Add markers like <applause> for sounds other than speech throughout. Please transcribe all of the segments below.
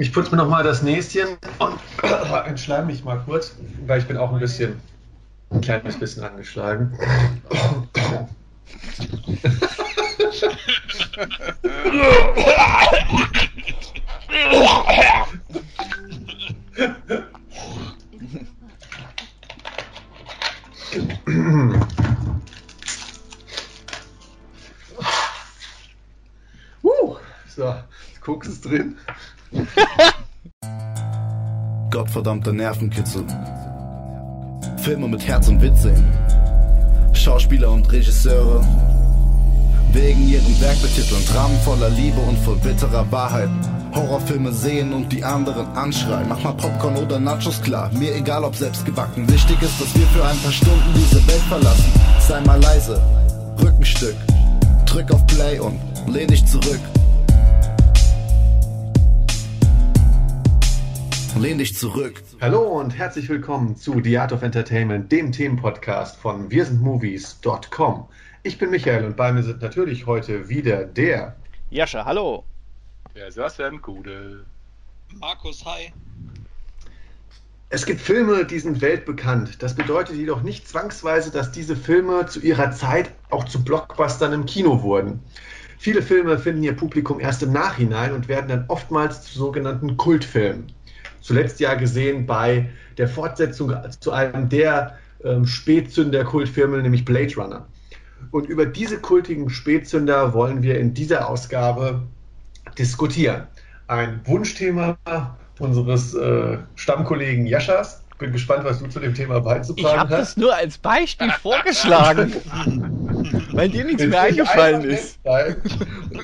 Ich putze mir nochmal das Näschen und <clears throat> entschleim mich mal kurz, weil ich bin auch ein bisschen, ein kleines bisschen angeschlagen. <laughs> <laughs> <laughs> Gottverdammter Nervenkitzel. Filme mit Herz und Witz sehen. Schauspieler und Regisseure wegen ihrem Werk betiteln. Dramen voller Liebe und voll bitterer Wahrheit. Horrorfilme sehen und die anderen anschreien. Mach mal Popcorn oder Nachos klar, mir egal ob selbst gebacken. Wichtig ist, dass wir für ein paar Stunden diese Welt verlassen. Sei mal leise, Rückenstück. Drück auf Play und lehn dich zurück. Lehn dich zurück. Hallo und herzlich willkommen zu The Art of Entertainment, dem Themenpodcast von wirsindmovies.com. Ich bin Michael und bei mir sind natürlich heute wieder der Jascha, hallo. Der Sebastian Gude. Markus, hi. Es gibt Filme, die sind weltbekannt. Das bedeutet jedoch nicht zwangsweise, dass diese Filme zu ihrer Zeit auch zu Blockbustern im Kino wurden. Viele Filme finden ihr Publikum erst im Nachhinein und werden dann oftmals zu sogenannten Kultfilmen. Zuletzt ja gesehen bei der Fortsetzung zu einem der ähm, Spätzünder-Kultfilme, nämlich Blade Runner. Und über diese kultigen Spätzünder wollen wir in dieser Ausgabe diskutieren. Ein Wunschthema unseres äh, Stammkollegen Jaschas. Bin gespannt, was du zu dem Thema beizutragen hast. Ich habe das nur als Beispiel vorgeschlagen, <laughs> weil dir nichts mehr eingefallen ist. Sein,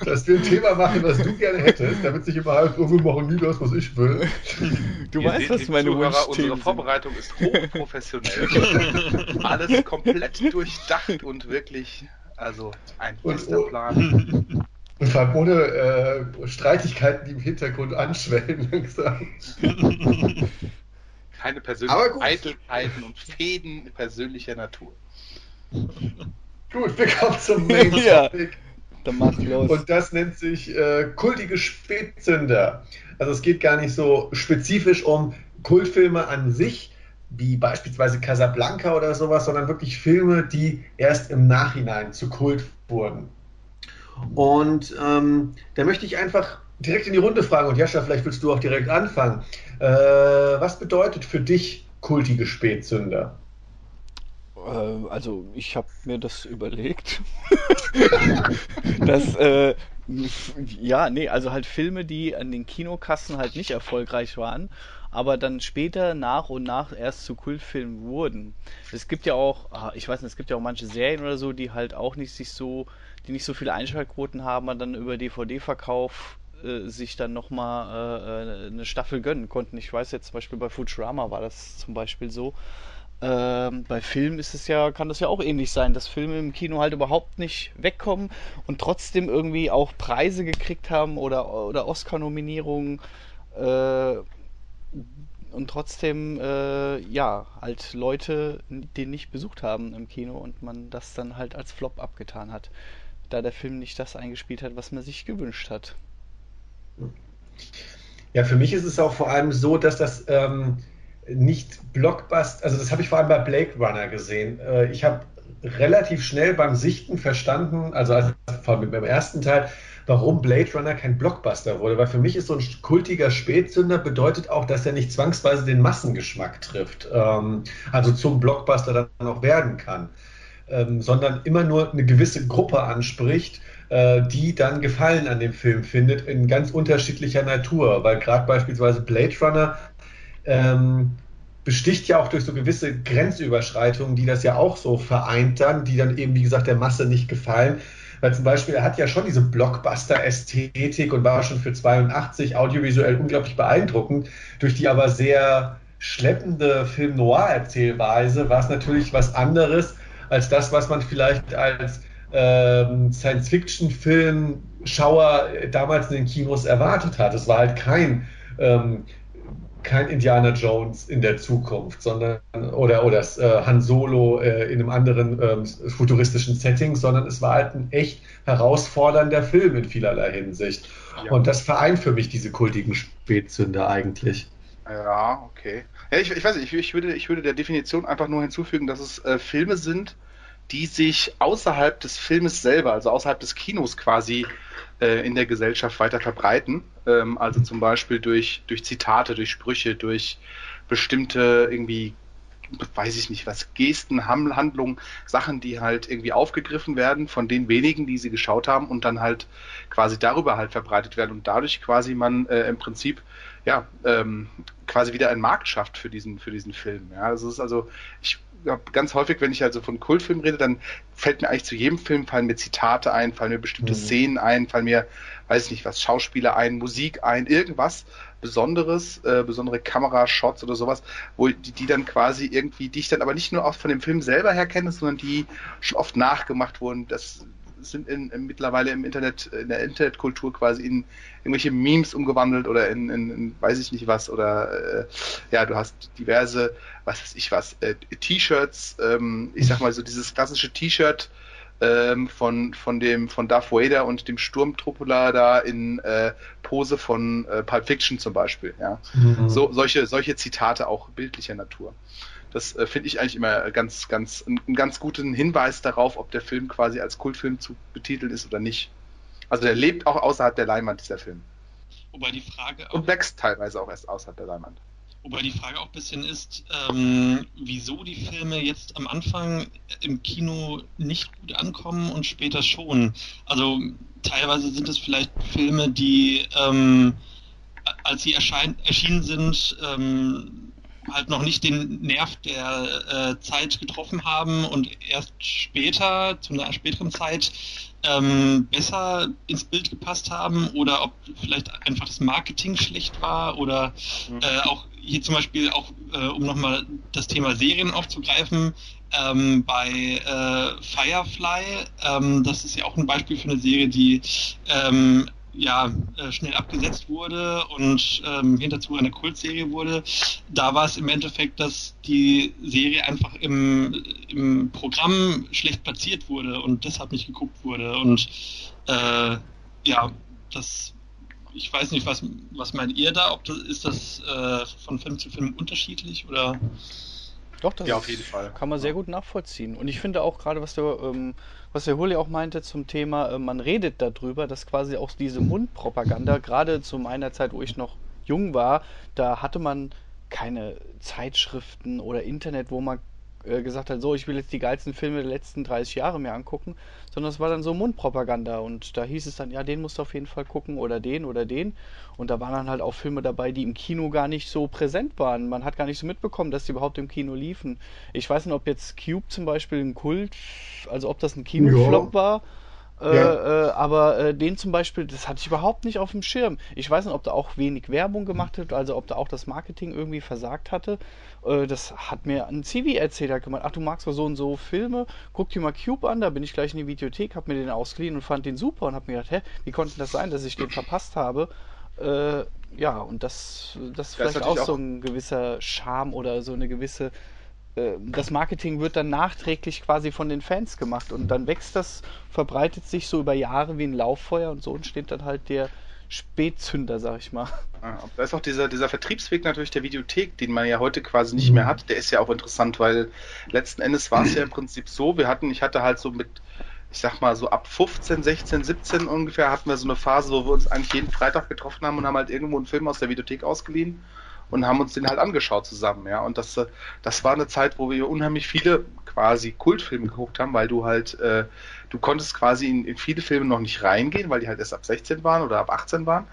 dass wir ein Thema machen, was du gerne hättest, damit sich immer oh, wir machen nie das, was ich will. Du Ihr weißt, was meine Zuhörer, Unsere Vorbereitung ist hochprofessionell. <laughs> Alles komplett durchdacht und wirklich, also ein fester Plan. Und vor allem ohne äh, Streitigkeiten, die im Hintergrund anschwellen <laughs> langsam. Keine persönlichen Eitelkeiten und Fäden persönlicher Natur. <laughs> Gut, wir kommen zum <laughs> Main Topic. ja, dann macht los. Und das nennt sich äh, kultige Spätzünder. Also es geht gar nicht so spezifisch um Kultfilme an sich, wie beispielsweise Casablanca oder sowas, sondern wirklich Filme, die erst im Nachhinein zu Kult wurden. Und ähm, da möchte ich einfach direkt in die Runde fragen, und Jascha, vielleicht willst du auch direkt anfangen. Äh, was bedeutet für dich kultige Spätzünder? Äh, also, ich habe mir das überlegt. <laughs> das, äh, ja, nee, also halt Filme, die an den Kinokassen halt nicht erfolgreich waren, aber dann später nach und nach erst zu Kultfilmen wurden. Es gibt ja auch, ah, ich weiß nicht, es gibt ja auch manche Serien oder so, die halt auch nicht sich so die nicht so viele Einschaltquoten haben und dann über DVD-Verkauf äh, sich dann nochmal äh, eine Staffel gönnen konnten. Ich weiß jetzt zum Beispiel bei Futurama war das zum Beispiel so. Ähm, bei Filmen ist es ja, kann das ja auch ähnlich sein, dass Filme im Kino halt überhaupt nicht wegkommen und trotzdem irgendwie auch Preise gekriegt haben oder, oder Oscar-Nominierungen äh, und trotzdem äh, ja halt Leute den nicht besucht haben im Kino und man das dann halt als Flop abgetan hat da der Film nicht das eingespielt hat, was man sich gewünscht hat. Ja, für mich ist es auch vor allem so, dass das ähm, nicht Blockbuster, also das habe ich vor allem bei Blade Runner gesehen. Äh, ich habe relativ schnell beim Sichten verstanden, also vor allem beim ersten Teil, warum Blade Runner kein Blockbuster wurde. Weil für mich ist so ein kultiger Spätzünder bedeutet auch, dass er nicht zwangsweise den Massengeschmack trifft, ähm, also zum Blockbuster dann auch werden kann ähm, sondern immer nur eine gewisse Gruppe anspricht, die dann Gefallen an dem Film findet, in ganz unterschiedlicher Natur. Weil gerade beispielsweise Blade Runner ähm, besticht ja auch durch so gewisse Grenzüberschreitungen, die das ja auch so vereint dann, die dann eben, wie gesagt, der Masse nicht gefallen. Weil zum Beispiel, er hat ja schon diese Blockbuster-Ästhetik und war schon für 82 audiovisuell unglaublich beeindruckend, durch die aber sehr schleppende Film-Noir-Erzählweise war es natürlich was anderes, als das, was man vielleicht als ähm, Science-Fiction-Film-Schauer damals in den Kinos erwartet hat. Es war halt kein ähm, kein Indiana Jones in der Zukunft, sondern oder oder äh, Han Solo äh, in einem anderen ähm, futuristischen Setting, sondern es war halt ein echt herausfordernder Film in vielerlei Hinsicht. Ja. Und das vereint für mich diese kultigen Spätzünder eigentlich. Ja, okay. Ja, ich, ich weiß nicht, ich, ich, würde, ich würde der Definition einfach nur hinzufügen, dass es äh, Filme sind, die sich außerhalb des Filmes selber, also außerhalb des Kinos quasi äh, in der Gesellschaft weiter verbreiten. Ähm, also zum Beispiel durch, durch Zitate, durch Sprüche, durch bestimmte irgendwie, weiß ich nicht was, Gesten, Handlungen, Sachen, die halt irgendwie aufgegriffen werden von den wenigen, die sie geschaut haben und dann halt quasi darüber halt verbreitet werden und dadurch quasi man äh, im Prinzip ja, ähm, quasi wieder einen Markt schafft für diesen, für diesen Film. Ja, das ist also, ich ganz häufig, wenn ich also von Kultfilmen rede, dann fällt mir eigentlich zu jedem Film fallen mir Zitate ein, fallen mir bestimmte mhm. Szenen ein, fallen mir, weiß ich nicht was, Schauspieler ein, Musik ein, irgendwas Besonderes, äh, besondere Kamerashots oder sowas, wo die, die dann quasi irgendwie, die ich dann aber nicht nur oft von dem Film selber her kenne, sondern die schon oft nachgemacht wurden. Das sind in, in, mittlerweile im Internet, in der Internetkultur quasi in irgendwelche Memes umgewandelt oder in, in, in weiß ich nicht was oder äh, ja, du hast diverse, was weiß ich was, äh, T-Shirts, ähm, ich sag mal so dieses klassische T-Shirt ähm, von, von dem von Darth Vader und dem Sturmtruppler da in äh, Pose von äh, Pulp Fiction zum Beispiel, ja. Mhm. So, solche, solche Zitate auch bildlicher Natur. Das äh, finde ich eigentlich immer ganz, ganz, einen ganz guten Hinweis darauf, ob der Film quasi als Kultfilm zu betiteln ist oder nicht. Also der lebt auch außerhalb der Leinwand, dieser Film. Wobei die Frage Und wächst teilweise auch erst außerhalb der Leinwand. Wobei die Frage auch ein bisschen ist, ähm, wieso die Filme jetzt am Anfang im Kino nicht gut ankommen und später schon. Also teilweise sind es vielleicht Filme, die, ähm, als sie erschienen sind, ähm, halt noch nicht den Nerv der äh, Zeit getroffen haben und erst später, zu einer späteren Zeit, ähm, besser ins Bild gepasst haben oder ob vielleicht einfach das Marketing schlecht war oder mhm. äh, auch hier zum Beispiel auch, äh, um nochmal das Thema Serien aufzugreifen, ähm, bei äh, Firefly, ähm, das ist ja auch ein Beispiel für eine Serie, die ähm, ja, äh, schnell abgesetzt wurde und ähm, hinterzu eine Kultserie wurde. Da war es im Endeffekt, dass die Serie einfach im, im Programm schlecht platziert wurde und deshalb nicht geguckt wurde. Und äh, ja, das ich weiß nicht, was, was meint ihr da? Ob das, ist das äh, von Film zu Film unterschiedlich oder? Doch, das ja, auf jeden Fall. kann man sehr gut nachvollziehen. Und ich finde auch gerade, was der, ähm, was der Huli auch meinte zum Thema, äh, man redet darüber, dass quasi auch diese Mundpropaganda, gerade zu meiner Zeit, wo ich noch jung war, da hatte man keine Zeitschriften oder Internet, wo man äh, gesagt hat, so, ich will jetzt die geilsten Filme der letzten 30 Jahre mir angucken, sondern es war dann so Mundpropaganda und da hieß es dann, ja, den musst du auf jeden Fall gucken oder den oder den und da waren dann halt auch Filme dabei, die im Kino gar nicht so präsent waren. Man hat gar nicht so mitbekommen, dass die überhaupt im Kino liefen. Ich weiß nicht, ob jetzt Cube zum Beispiel ein Kult, also ob das ein Kinoflop ja. war ja. Äh, aber äh, den zum Beispiel, das hatte ich überhaupt nicht auf dem Schirm. Ich weiß nicht, ob da auch wenig Werbung gemacht hat, also ob da auch das Marketing irgendwie versagt hatte. Äh, das hat mir ein Zivi-Erzähler gemacht. Ach, du magst so und so Filme, guck dir mal Cube an, da bin ich gleich in die Videothek, hab mir den ausgeliehen und fand den super und hab mir gedacht, hä, wie konnte das sein, dass ich den verpasst habe? Äh, ja, und das, das ist vielleicht auch, auch so ein gewisser Charme oder so eine gewisse äh, das Marketing wird dann nachträglich quasi von den Fans gemacht und dann wächst das, verbreitet sich so über Jahre wie ein Lauffeuer und so entsteht dann halt der Spätzünder, sag ich mal. da ist auch dieser, dieser Vertriebsweg natürlich der Videothek, den man ja heute quasi nicht mehr hat, der ist ja auch interessant, weil letzten Endes war es ja im Prinzip so, wir hatten, ich hatte halt so mit, ich sag mal so ab 15, 16, 17 ungefähr hatten wir so eine Phase, wo wir uns eigentlich jeden Freitag getroffen haben und haben halt irgendwo einen Film aus der Videothek ausgeliehen und haben uns den halt angeschaut zusammen, ja. Und das, äh, das war eine Zeit, wo wir unheimlich viele quasi Kultfilme geguckt haben, weil du halt, äh, du konntest quasi in, in viele Filme noch nicht reingehen, weil die halt erst ab 16 waren oder ab 18 waren.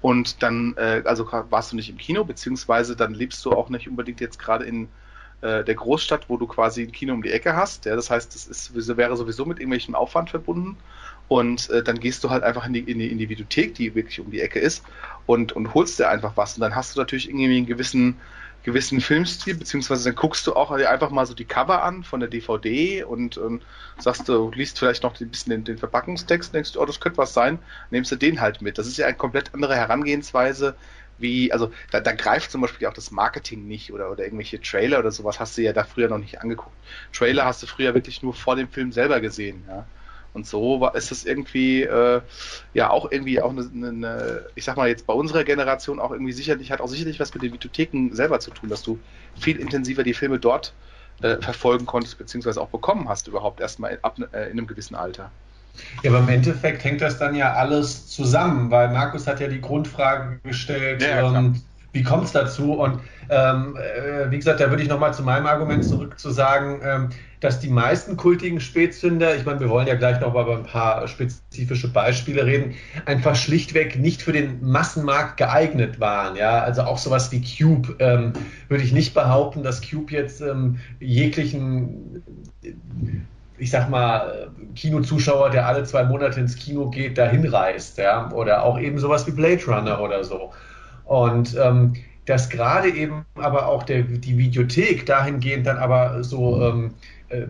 Und dann, äh, also warst du nicht im Kino, beziehungsweise dann lebst du auch nicht unbedingt jetzt gerade in äh, der Großstadt, wo du quasi ein Kino um die Ecke hast. Ja, das heißt, das ist, wäre sowieso mit irgendwelchem Aufwand verbunden. Und äh, dann gehst du halt einfach in die, in, die, in Videothek, die wirklich um die Ecke ist, und, und holst dir einfach was. Und dann hast du natürlich irgendwie einen gewissen, gewissen Filmstil, beziehungsweise dann guckst du auch einfach mal so die Cover an von der DVD und, und sagst du, liest vielleicht noch ein bisschen den, den Verpackungstext, denkst du, oh, das könnte was sein, nimmst du den halt mit. Das ist ja eine komplett andere Herangehensweise, wie, also da, da greift zum Beispiel auch das Marketing nicht oder, oder irgendwelche Trailer oder sowas hast du ja da früher noch nicht angeguckt. Trailer hast du früher wirklich nur vor dem Film selber gesehen, ja. Und so war, ist es irgendwie, äh, ja, auch irgendwie auch eine, eine, ich sag mal jetzt bei unserer Generation auch irgendwie sicherlich, hat auch sicherlich was mit den Videotheken selber zu tun, dass du viel intensiver die Filme dort äh, verfolgen konntest, beziehungsweise auch bekommen hast, überhaupt erstmal ab äh, in einem gewissen Alter. Ja, aber im Endeffekt hängt das dann ja alles zusammen, weil Markus hat ja die Grundfrage gestellt, ja, ähm, wie kommt es dazu? Und ähm, äh, wie gesagt, da würde ich nochmal zu meinem Argument zurück zu sagen, ähm, dass die meisten kultigen Spätzünder, ich meine, wir wollen ja gleich noch mal über ein paar spezifische Beispiele reden, einfach schlichtweg nicht für den Massenmarkt geeignet waren. Ja, also auch sowas wie Cube ähm, würde ich nicht behaupten, dass Cube jetzt ähm, jeglichen ich sag mal, Kinozuschauer, der alle zwei Monate ins Kino geht, dahin reist, ja, oder auch eben sowas wie Blade Runner oder so. Und ähm, dass gerade eben aber auch der, die Videothek dahingehend dann aber so ähm, äh,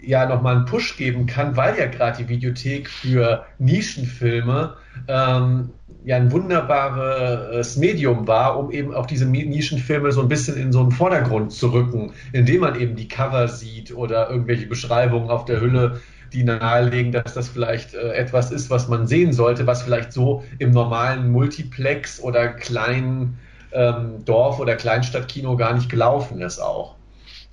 ja nochmal einen Push geben kann, weil ja gerade die Videothek für Nischenfilme ähm, ja ein wunderbares Medium war, um eben auch diese Nischenfilme so ein bisschen in so einen Vordergrund zu rücken, indem man eben die Cover sieht oder irgendwelche Beschreibungen auf der Hülle, die nahelegen, dass das vielleicht äh, etwas ist, was man sehen sollte, was vielleicht so im normalen Multiplex oder kleinen ähm, Dorf- oder Kleinstadtkino gar nicht gelaufen ist auch.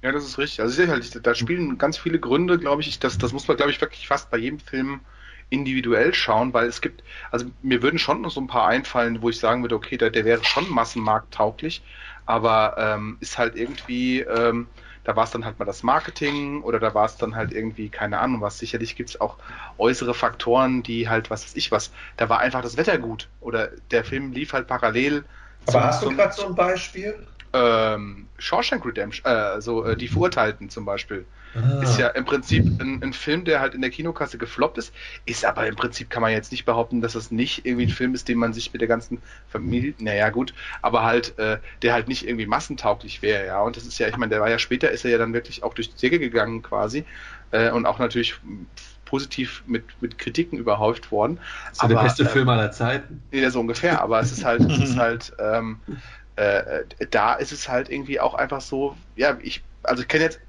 Ja, das ist richtig. Also sicherlich, da spielen ganz viele Gründe, glaube ich. Das, das muss man, glaube ich, wirklich fast bei jedem Film individuell schauen, weil es gibt, also mir würden schon noch so ein paar einfallen, wo ich sagen würde, okay, der, der wäre schon massenmarkttauglich, aber ähm, ist halt irgendwie, ähm, da war es dann halt mal das Marketing oder da war es dann halt irgendwie, keine Ahnung was. Sicherlich gibt es auch äußere Faktoren, die halt, was weiß ich was, da war einfach das Wetter gut oder der Film lief halt parallel. Aber hast du gerade so ein Beispiel? Ähm, Shawshank Redemption, äh, so äh, die Verurteilten zum Beispiel, ah. ist ja im Prinzip ein, ein, Film, der halt in der Kinokasse gefloppt ist, ist aber im Prinzip kann man jetzt nicht behaupten, dass es nicht irgendwie ein Film ist, den man sich mit der ganzen Familie, naja gut, aber halt, äh, der halt nicht irgendwie massentauglich wäre, ja, und das ist ja, ich meine, der war ja später, ist er ja dann wirklich auch durch die Decke gegangen quasi äh, und auch natürlich positiv mit, mit Kritiken überhäuft worden. Das ist aber, der beste äh, Film aller Zeiten. Ja, so ungefähr, aber es ist halt, es ist <laughs> halt, ähm, äh, da ist es halt irgendwie auch einfach so, ja, ich, also ich kenne jetzt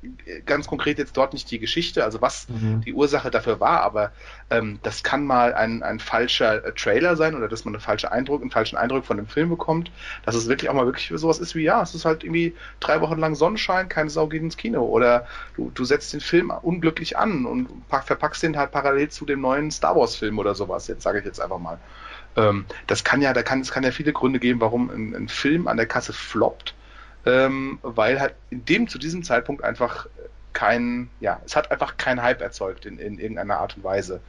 ganz konkret jetzt dort nicht die Geschichte, also was mhm. die Ursache dafür war, aber ähm, das kann mal ein, ein falscher äh, Trailer sein oder dass man einen falschen Eindruck, einen falschen Eindruck von dem Film bekommt, dass es wirklich auch mal wirklich sowas ist wie, ja, es ist halt irgendwie drei Wochen lang Sonnenschein, keine Sau geht ins Kino oder du, du setzt den Film unglücklich an und verpackst den halt parallel zu dem neuen Star Wars Film oder sowas, jetzt sage ich jetzt einfach mal. Ähm, das kann ja, da kann, es kann ja viele Gründe geben, warum ein, ein Film an der Kasse floppt, ähm, weil halt in dem, zu diesem Zeitpunkt einfach kein, ja, es hat einfach keinen Hype erzeugt in, in irgendeiner Art und Weise.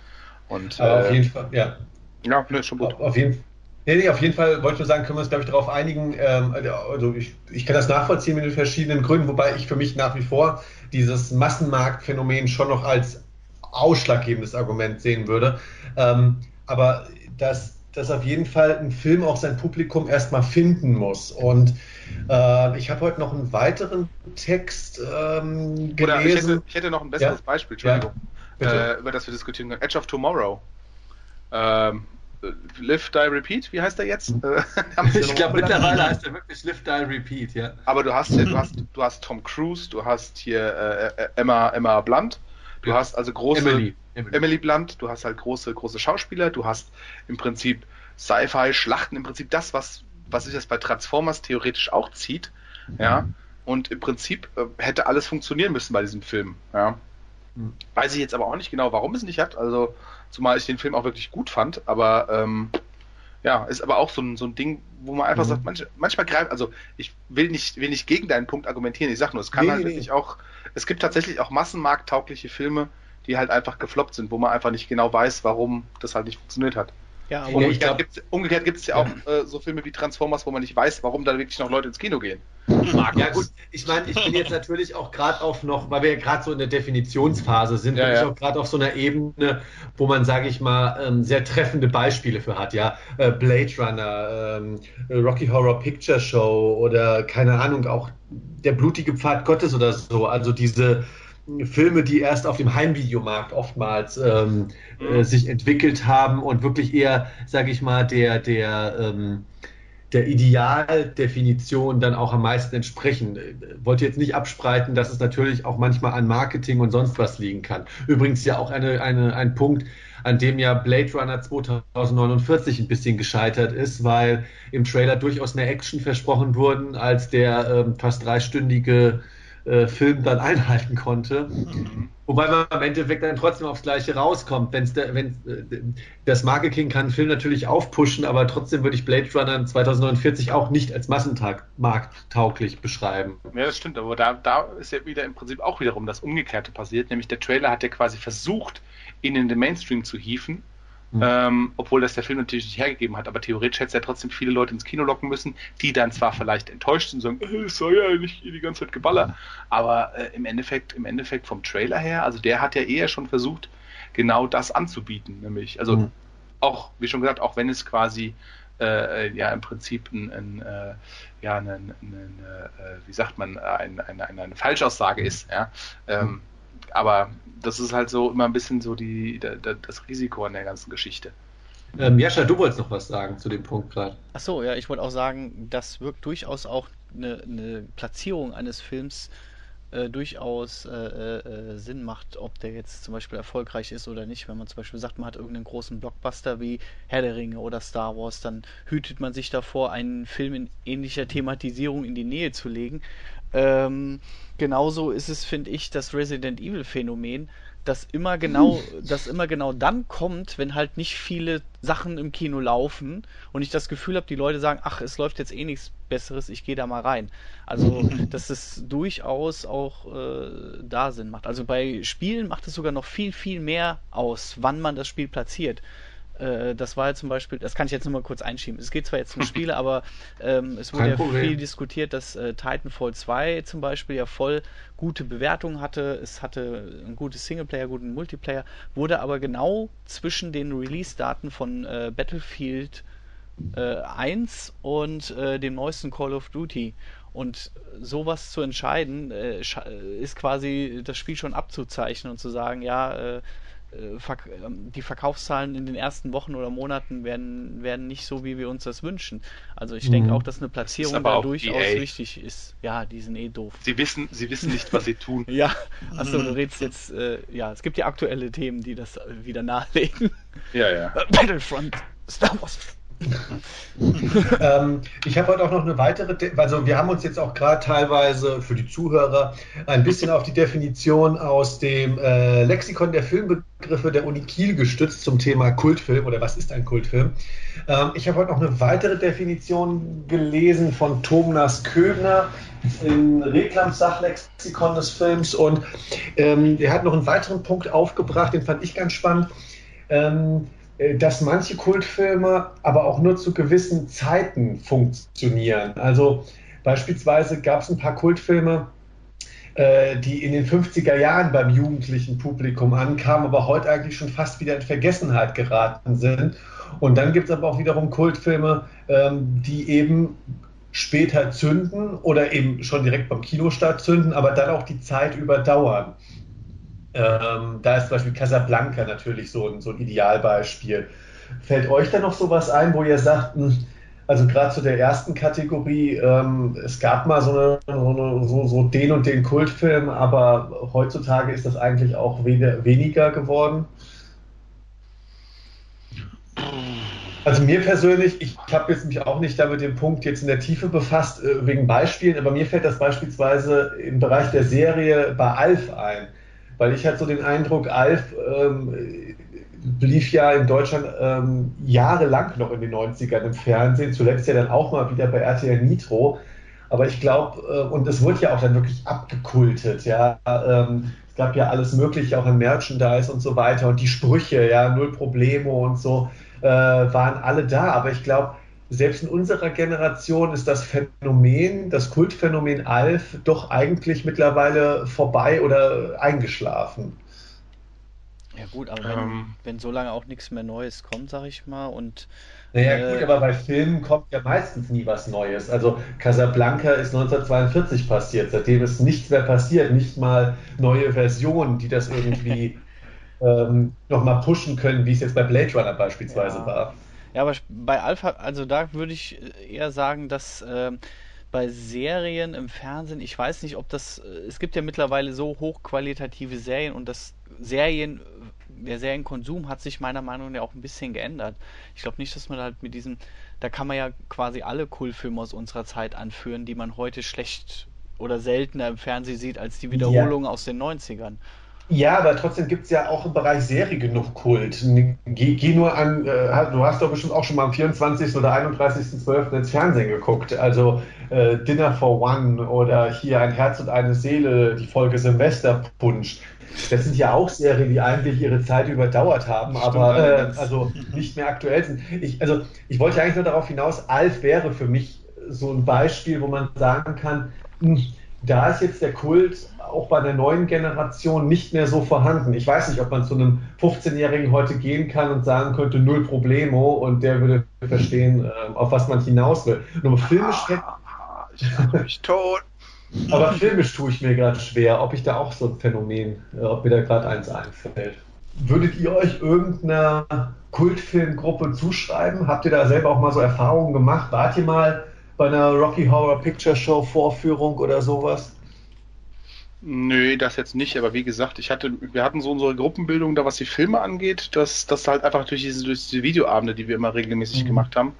Und, Aber auf äh, jeden Fall, ja. Ja, ne, schon gut. Auf, auf jeden Nee, nee, auf jeden Fall wollte ich nur sagen, können wir uns, glaube ich, darauf einigen. Ähm, also ich, ich kann das nachvollziehen mit den verschiedenen Gründen, wobei ich für mich nach wie vor dieses Massenmarktphänomen schon noch als ausschlaggebendes Argument sehen würde. Ähm, aber das dass auf jeden Fall ein Film auch sein Publikum erstmal finden muss. Und äh, ich habe heute noch einen weiteren Text ähm, gelesen. Oder ich hätte, ich hätte, noch ein besseres ja? Beispiel, Entschuldigung, ja, äh, über das wir diskutieren können. Edge of Tomorrow. Ähm, Live, Die, Repeat, wie heißt der jetzt? Hm. <laughs> ich glaube, mittlerweile heißt er wirklich Live, Die, Repeat, ja. Aber du hast hier, du hast, du hast Tom Cruise, du hast hier äh, äh Emma, Emma Blunt, du ja. hast also große Emily. Emily. Blunt, du hast halt große, große Schauspieler, du hast im Prinzip Sci-Fi, Schlachten, im Prinzip das, was, was sich jetzt bei Transformers theoretisch auch zieht, mhm. ja. Und im Prinzip äh, hätte alles funktionieren müssen bei diesem Film, ja. Mhm. Weiß ich jetzt aber auch nicht genau, warum es nicht hat, also, zumal ich den Film auch wirklich gut fand, aber, ähm, ja, ist aber auch so ein, so ein Ding, wo man einfach mhm. sagt, manch, manchmal greift, also ich will nicht, will nicht gegen deinen Punkt argumentieren, ich sag nur, es kann nee, halt nee. wirklich auch, es gibt tatsächlich auch massenmarkttaugliche Filme, die halt einfach gefloppt sind, wo man einfach nicht genau weiß, warum das halt nicht funktioniert hat. Ja, aber umgekehrt gibt es umgekehrt gibt's ja auch äh, so Filme wie Transformers, wo man nicht weiß, warum da wirklich noch Leute ins Kino gehen. Markus. Ja gut, ich meine, ich bin jetzt natürlich auch gerade auf noch, weil wir ja gerade so in der Definitionsphase sind, ja, bin ja. ich auch gerade auf so einer Ebene, wo man, sage ich mal, ähm, sehr treffende Beispiele für hat, ja. Äh, Blade Runner, ähm, Rocky Horror Picture Show oder keine Ahnung, auch der blutige Pfad Gottes oder so. Also diese Filme, die erst auf dem Heimvideomarkt oftmals ähm, mhm. äh, sich entwickelt haben und wirklich eher, sage ich mal, der, der, ähm, der Idealdefinition dann auch am meisten entsprechen. Wollte jetzt nicht abspreiten, dass es natürlich auch manchmal an Marketing und sonst was liegen kann. Übrigens ja auch eine, eine, ein Punkt, an dem ja Blade Runner 2049 ein bisschen gescheitert ist, weil im Trailer durchaus mehr Action versprochen wurden, als der ähm, fast dreistündige äh, Film dann <laughs> einhalten konnte. Mhm. Wobei man am Endeffekt dann trotzdem aufs Gleiche rauskommt. Wenn's der, wenn, äh, das Marketing kann einen Film natürlich aufpushen, aber trotzdem würde ich Blade Runner 2049 auch nicht als massenmarkttauglich beschreiben. Ja, das stimmt, aber da, da ist ja wieder im Prinzip auch wiederum das Umgekehrte passiert, nämlich der Trailer hat ja quasi versucht, ihn in den Mainstream zu hieven Mhm. Ähm, obwohl das der Film natürlich nicht hergegeben hat, aber theoretisch hätte es ja trotzdem viele Leute ins Kino locken müssen, die dann zwar vielleicht enttäuscht sind und sagen, äh, es soll ja nicht die ganze Zeit geballert, aber äh, im Endeffekt, im Endeffekt vom Trailer her, also der hat ja eher schon versucht, genau das anzubieten, nämlich, also mhm. auch, wie schon gesagt, auch wenn es quasi äh, ja im Prinzip ein, ein äh, ja, eine, eine, eine, äh, wie sagt man, eine, eine, eine Falschaussage ist, ja. Ähm, mhm aber das ist halt so immer ein bisschen so die, da, da, das Risiko an der ganzen Geschichte. Ähm, Jascha, du wolltest noch was sagen zu dem Punkt gerade. Achso, ja, ich wollte auch sagen, das wirkt durchaus auch eine, eine Platzierung eines Films äh, durchaus äh, äh, Sinn macht, ob der jetzt zum Beispiel erfolgreich ist oder nicht. Wenn man zum Beispiel sagt, man hat irgendeinen großen Blockbuster wie Herr der Ringe oder Star Wars, dann hütet man sich davor, einen Film in ähnlicher Thematisierung in die Nähe zu legen. Ähm, genauso ist es, finde ich, das Resident Evil Phänomen, das immer genau, <laughs> das immer genau dann kommt, wenn halt nicht viele Sachen im Kino laufen und ich das Gefühl habe, die Leute sagen, ach, es läuft jetzt eh nichts Besseres, ich gehe da mal rein. Also, <laughs> dass es durchaus auch äh, da Sinn macht. Also bei Spielen macht es sogar noch viel, viel mehr aus, wann man das Spiel platziert. Äh, das war ja zum Beispiel, das kann ich jetzt nur mal kurz einschieben. Es geht zwar jetzt um <laughs> Spiele, aber ähm, es wurde ja viel diskutiert, dass äh, Titanfall 2 zum Beispiel ja voll gute Bewertungen hatte. Es hatte ein gutes Singleplayer, guten Multiplayer, wurde aber genau zwischen den Release-Daten von äh, Battlefield äh, 1 und äh, dem neuesten Call of Duty. Und sowas zu entscheiden, äh, ist quasi das Spiel schon abzuzeichnen und zu sagen, ja, äh, ähm, die Verkaufszahlen in den ersten Wochen oder Monaten werden, werden nicht so, wie wir uns das wünschen. Also ich denke mhm. auch, dass eine Platzierung da durchaus EA. wichtig ist. Ja, die sind eh doof. Sie wissen, sie wissen nicht, was sie tun. <laughs> ja, achso, du redest jetzt, äh, ja, es gibt ja aktuelle Themen, die das wieder nahelegen. Ja, ja. Battlefront, Star Wars <laughs> ähm, ich habe heute auch noch eine weitere, also wir haben uns jetzt auch gerade teilweise für die Zuhörer ein bisschen auf die Definition aus dem äh, Lexikon der Filmbegriffe der Uni Kiel gestützt zum Thema Kultfilm oder was ist ein Kultfilm. Ähm, ich habe heute noch eine weitere Definition gelesen von Thomas Köbner im Reklams Sachlexikon des Films und ähm, er hat noch einen weiteren Punkt aufgebracht, den fand ich ganz spannend. Ähm, äh, dass manche Kultfilme aber auch nur zu gewissen Zeiten funktionieren. Also beispielsweise gab es ein paar Kultfilme, äh, die in den 50er Jahren beim jugendlichen Publikum ankamen, aber heute eigentlich schon fast wieder in Vergessenheit geraten sind. Und dann gibt es aber auch wiederum Kultfilme, ähm, die eben später zünden oder eben schon direkt beim Kinostart zünden, aber dann auch die Zeit überdauern. Ähm, da ist zum Beispiel Casablanca natürlich so ein, so ein Idealbeispiel. Fällt euch da noch sowas ein, wo ihr sagt, hm, also gerade zu der ersten Kategorie, ähm, es gab mal so, eine, so, so, den und den Kultfilm, aber heutzutage ist das eigentlich auch weniger, geworden? Also mir persönlich, ich habe jetzt mich auch nicht da mit dem Punkt jetzt in der Tiefe befasst, äh, wegen Beispielen, aber mir fällt das beispielsweise im Bereich der Serie bei Alf ein weil ich hatte so den Eindruck, Alf ähm, lief ja in Deutschland ähm, jahrelang noch in den 90ern im Fernsehen, zuletzt ja dann auch mal wieder bei RTL Nitro. Aber ich glaube, äh, und es wurde ja auch dann wirklich abgekultet, ja. Ähm, es gab ja alles Mögliche auch an Merchandise und so weiter und die Sprüche, ja, null Probleme und so, äh, waren alle da. Aber ich glaube, selbst in unserer Generation ist das Phänomen, das Kultphänomen Alf doch eigentlich mittlerweile vorbei oder eingeschlafen. Ja gut, aber wenn, ähm, wenn so lange auch nichts mehr Neues kommt, sag ich mal, und naja, äh, gut, aber bei Filmen kommt ja meistens nie was Neues. Also Casablanca ist 1942 passiert. Seitdem ist nichts mehr passiert. Nicht mal neue Versionen, die das irgendwie <laughs> ähm, nochmal pushen können, wie es jetzt bei Blade Runner beispielsweise ja. war. Ja, aber bei Alpha, also da würde ich eher sagen, dass äh, bei Serien im Fernsehen, ich weiß nicht, ob das, äh, es gibt ja mittlerweile so hochqualitative Serien und das Serien, der Serienkonsum hat sich meiner Meinung nach auch ein bisschen geändert. Ich glaube nicht, dass man halt mit diesem, da kann man ja quasi alle Kultfilme aus unserer Zeit anführen, die man heute schlecht oder seltener im Fernsehen sieht als die Wiederholung ja. aus den 90ern. Ja, aber trotzdem gibt es ja auch im Bereich Serie genug Kult. Geh, geh nur an, äh, du hast doch bestimmt auch schon mal am 24. oder 31.12. ins Fernsehen geguckt. Also äh, Dinner for One oder hier Ein Herz und eine Seele, die Folge Silvesterpunsch. Das sind ja auch Serien, die eigentlich ihre Zeit überdauert haben, Stimmt, aber äh, also nicht mehr aktuell sind. Ich, also ich wollte eigentlich nur darauf hinaus, Alf wäre für mich so ein Beispiel, wo man sagen kann, mh, hm, da ist jetzt der Kult auch bei der neuen Generation nicht mehr so vorhanden. Ich weiß nicht, ob man zu einem 15-Jährigen heute gehen kann und sagen könnte, null Problemo und der würde verstehen, ähm, auf was man hinaus will. Nur filmisch. Ah, ich mich tot. Aber filmisch tue ich mir gerade schwer, ob ich da auch so ein Phänomen, äh, ob mir da gerade eins einfällt. Würdet ihr euch irgendeiner Kultfilmgruppe zuschreiben? Habt ihr da selber auch mal so Erfahrungen gemacht? Wart ihr mal bei einer Rocky Horror Picture Show Vorführung oder sowas? Nö, das jetzt nicht, aber wie gesagt, ich hatte, wir hatten so unsere Gruppenbildung da, was die Filme angeht, dass das halt einfach durch diese, durch diese Videoabende, die wir immer regelmäßig mhm. gemacht haben.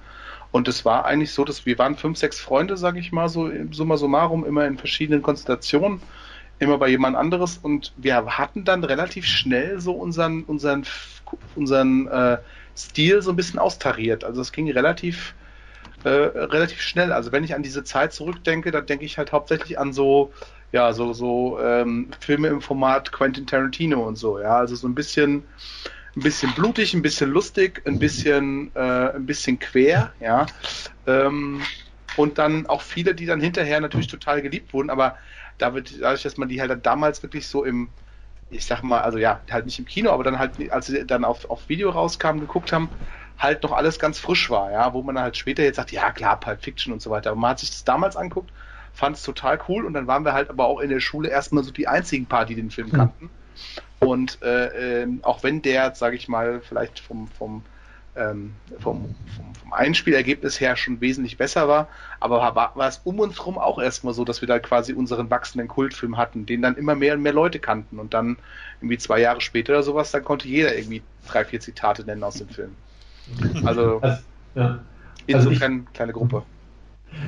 Und es war eigentlich so, dass wir waren fünf, sechs Freunde, sage ich mal, so summa summarum, immer in verschiedenen Konstellationen, immer bei jemand anderes und wir hatten dann relativ schnell so unseren, unseren, unseren äh, Stil so ein bisschen austariert. Also es ging relativ äh, relativ schnell. Also wenn ich an diese Zeit zurückdenke, dann denke ich halt hauptsächlich an so, ja, so, so ähm, Filme im Format Quentin Tarantino und so, ja. Also so ein bisschen, ein bisschen blutig, ein bisschen lustig, ein bisschen, äh, ein bisschen quer, ja. Ähm, und dann auch viele, die dann hinterher natürlich total geliebt wurden, aber dadurch, dass man die halt dann damals wirklich so im, ich sag mal, also ja, halt nicht im Kino, aber dann halt, als sie dann auf, auf Video rauskamen, geguckt haben, halt noch alles ganz frisch war, ja, wo man halt später jetzt sagt, ja klar, Pulp Fiction und so weiter. Aber man hat sich das damals anguckt, fand es total cool und dann waren wir halt aber auch in der Schule erstmal so die einzigen paar, die den Film hm. kannten. Mhm. Und äh, äh, auch wenn der, sage ich mal, vielleicht vom, vom, ähm, vom, vom, vom Einspielergebnis her schon wesentlich besser war, aber war, war es um uns herum auch erstmal so, dass wir da quasi unseren wachsenden Kultfilm hatten, den dann immer mehr und mehr Leute kannten und dann irgendwie zwei Jahre später oder sowas, dann konnte jeder irgendwie drei, vier Zitate nennen aus dem Film. Also, also ja. insofern also ich, kleine Gruppe.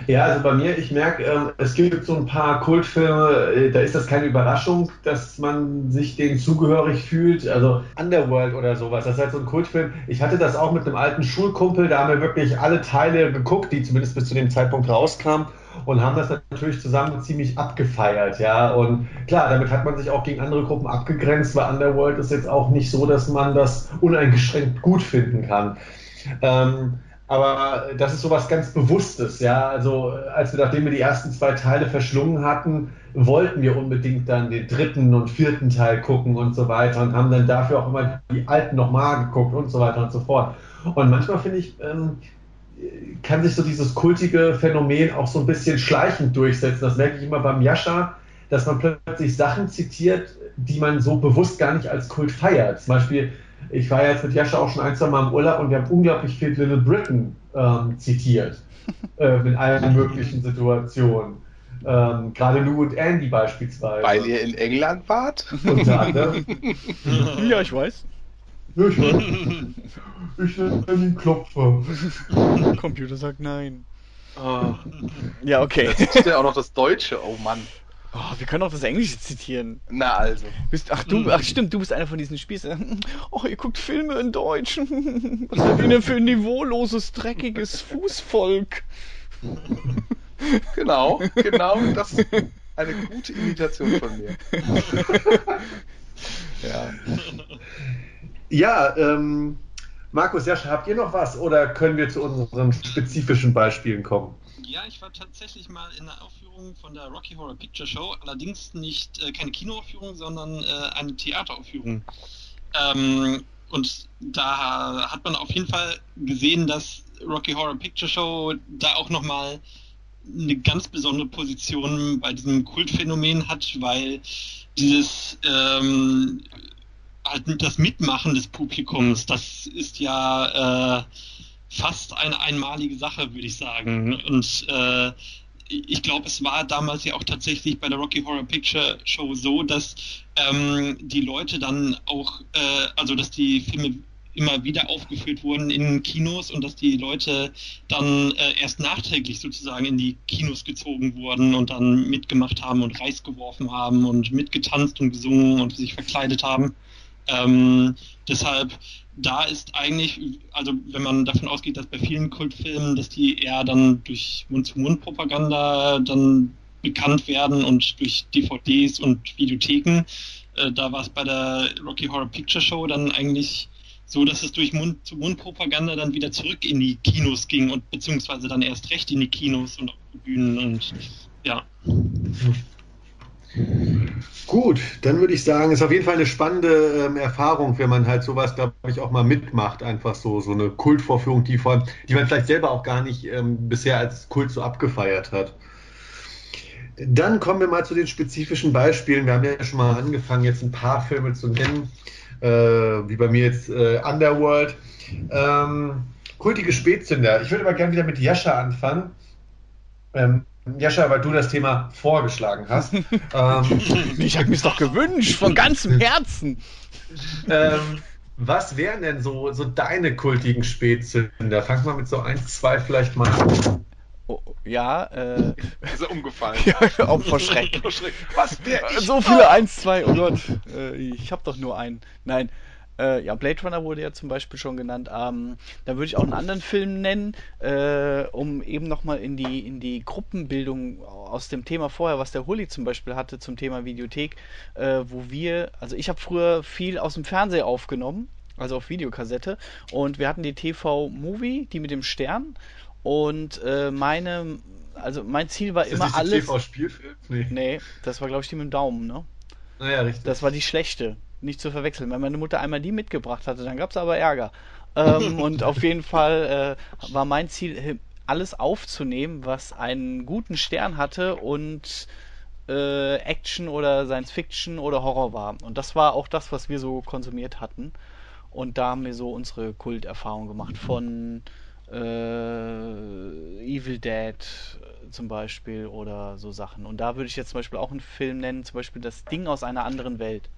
Ja, also bei mir, ich merke, äh, es gibt so ein paar Kultfilme, äh, da ist das keine Überraschung, dass man sich denen zugehörig fühlt. Also Underworld oder sowas, das ist halt so ein Kultfilm. Ich hatte das auch mit einem alten Schulkumpel, da haben wir wirklich alle Teile geguckt, die zumindest bis zu dem Zeitpunkt rauskamen und haben das natürlich zusammen ziemlich abgefeiert, ja. Und klar, damit hat man sich auch gegen andere Gruppen abgegrenzt, weil Underworld ist jetzt auch nicht so, dass man das uneingeschränkt gut finden kann. Ähm, aber das ist sowas ganz Bewusstes, ja. Also, als wir, nachdem wir die ersten zwei Teile verschlungen hatten, wollten wir unbedingt dann den dritten und vierten Teil gucken und so weiter und haben dann dafür auch immer die alten nochmal geguckt und so weiter und so fort. Und manchmal finde ich, ähm, kann sich so dieses kultige Phänomen auch so ein bisschen schleichend durchsetzen. Das merke ich immer beim Yasha, dass man plötzlich Sachen zitiert, die man so bewusst gar nicht als Kult feiert. Zum Beispiel, ich war jetzt mit Yasha auch schon ein, zwei Mal im Urlaub und wir haben unglaublich viel Little Britain ähm, zitiert. <laughs> äh, in allen möglichen Situationen. Ähm, Gerade Lou und Andy beispielsweise. Weil ihr in England wart? Unter anderem. <laughs> ja, ich weiß. Ich <laughs> ich will den Klopfer. Computer sagt nein. Oh. Ja, okay. Jetzt ist ja auch noch das Deutsche, oh Mann. Oh, wir können auch das Englische zitieren. Na also. Bist, ach, du, ach stimmt, du bist einer von diesen Spießen. <laughs> Oh, ihr guckt Filme in Deutsch. <laughs> Was seid ihr denn für ein niveauloses, dreckiges Fußvolk? Genau, genau, das ist eine gute Imitation von mir. ja. Ja, ähm, Markus, Jascha, habt ihr noch was oder können wir zu unseren spezifischen Beispielen kommen? Ja, ich war tatsächlich mal in der Aufführung von der Rocky Horror Picture Show, allerdings nicht äh, keine Kinoaufführung, sondern äh, eine Theateraufführung. Ähm, und da hat man auf jeden Fall gesehen, dass Rocky Horror Picture Show da auch nochmal eine ganz besondere Position bei diesem Kultphänomen hat, weil dieses ähm, das Mitmachen des Publikums, das ist ja äh, fast eine einmalige Sache, würde ich sagen. Und äh, ich glaube, es war damals ja auch tatsächlich bei der Rocky Horror Picture Show so, dass ähm, die Leute dann auch, äh, also dass die Filme immer wieder aufgeführt wurden in Kinos und dass die Leute dann äh, erst nachträglich sozusagen in die Kinos gezogen wurden und dann mitgemacht haben und Reis geworfen haben und mitgetanzt und gesungen und sich verkleidet haben. Ähm, deshalb, da ist eigentlich, also wenn man davon ausgeht, dass bei vielen Kultfilmen, dass die eher dann durch Mund-zu-Mund-Propaganda dann bekannt werden und durch DVDs und Videotheken, äh, da war es bei der Rocky Horror Picture Show dann eigentlich so dass es durch Mund-zu-Mund-Propaganda dann wieder zurück in die Kinos ging und beziehungsweise dann erst recht in die Kinos und auf die Bühnen und ja. Gut, dann würde ich sagen, ist auf jeden Fall eine spannende ähm, Erfahrung, wenn man halt sowas, glaube ich, auch mal mitmacht. Einfach so, so eine Kultvorführung, die, vor, die man vielleicht selber auch gar nicht ähm, bisher als Kult so abgefeiert hat. Dann kommen wir mal zu den spezifischen Beispielen. Wir haben ja schon mal angefangen, jetzt ein paar Filme zu nennen äh, wie bei mir jetzt äh, Underworld. Ähm, kultige Spätzünder. Ich würde aber gerne wieder mit Jascha anfangen. Ähm, Jascha, weil du das Thema vorgeschlagen hast. <laughs> ähm, ich habe mir doch gewünscht, von ganzem Herzen. ähm, was wären denn so, so deine kultigen Spätzünder? Fang mal mit so eins, zwei vielleicht mal an. Oh, ja, äh. Ist er umgefallen? <laughs> ja, auch vor Schreck. <laughs> Was? Der so viele, eins, zwei, oh Gott. Äh, ich hab doch nur einen. Nein. Äh, ja, Blade Runner wurde ja zum Beispiel schon genannt. Ähm, da würde ich auch einen anderen Film nennen, äh, um eben nochmal in die, in die Gruppenbildung aus dem Thema vorher, was der Hulli zum Beispiel hatte zum Thema Videothek, äh, wo wir, also ich habe früher viel aus dem Fernseher aufgenommen, also auf Videokassette, und wir hatten die TV-Movie, die mit dem Stern, und äh, meine, also mein Ziel war ist immer das alles. TV-Spielfilm? Nee. nee, das war glaube ich die mit dem Daumen, ne? Naja, richtig. Das war die schlechte, nicht zu verwechseln. Wenn meine Mutter einmal die mitgebracht hatte, dann gab es aber Ärger. ähm, <laughs> und auf jeden Fall äh, war mein Ziel, alles aufzunehmen, was einen guten Stern hatte und äh, Action oder Science Fiction oder Horror war. Und das war auch das, was wir so konsumiert hatten. Und da haben wir so unsere Kulterfahrung gemacht von äh, Evil Dead äh, zum Beispiel oder so Sachen. Und da würde ich jetzt zum Beispiel auch einen Film nennen, zum Beispiel Das Ding aus einer anderen Welt.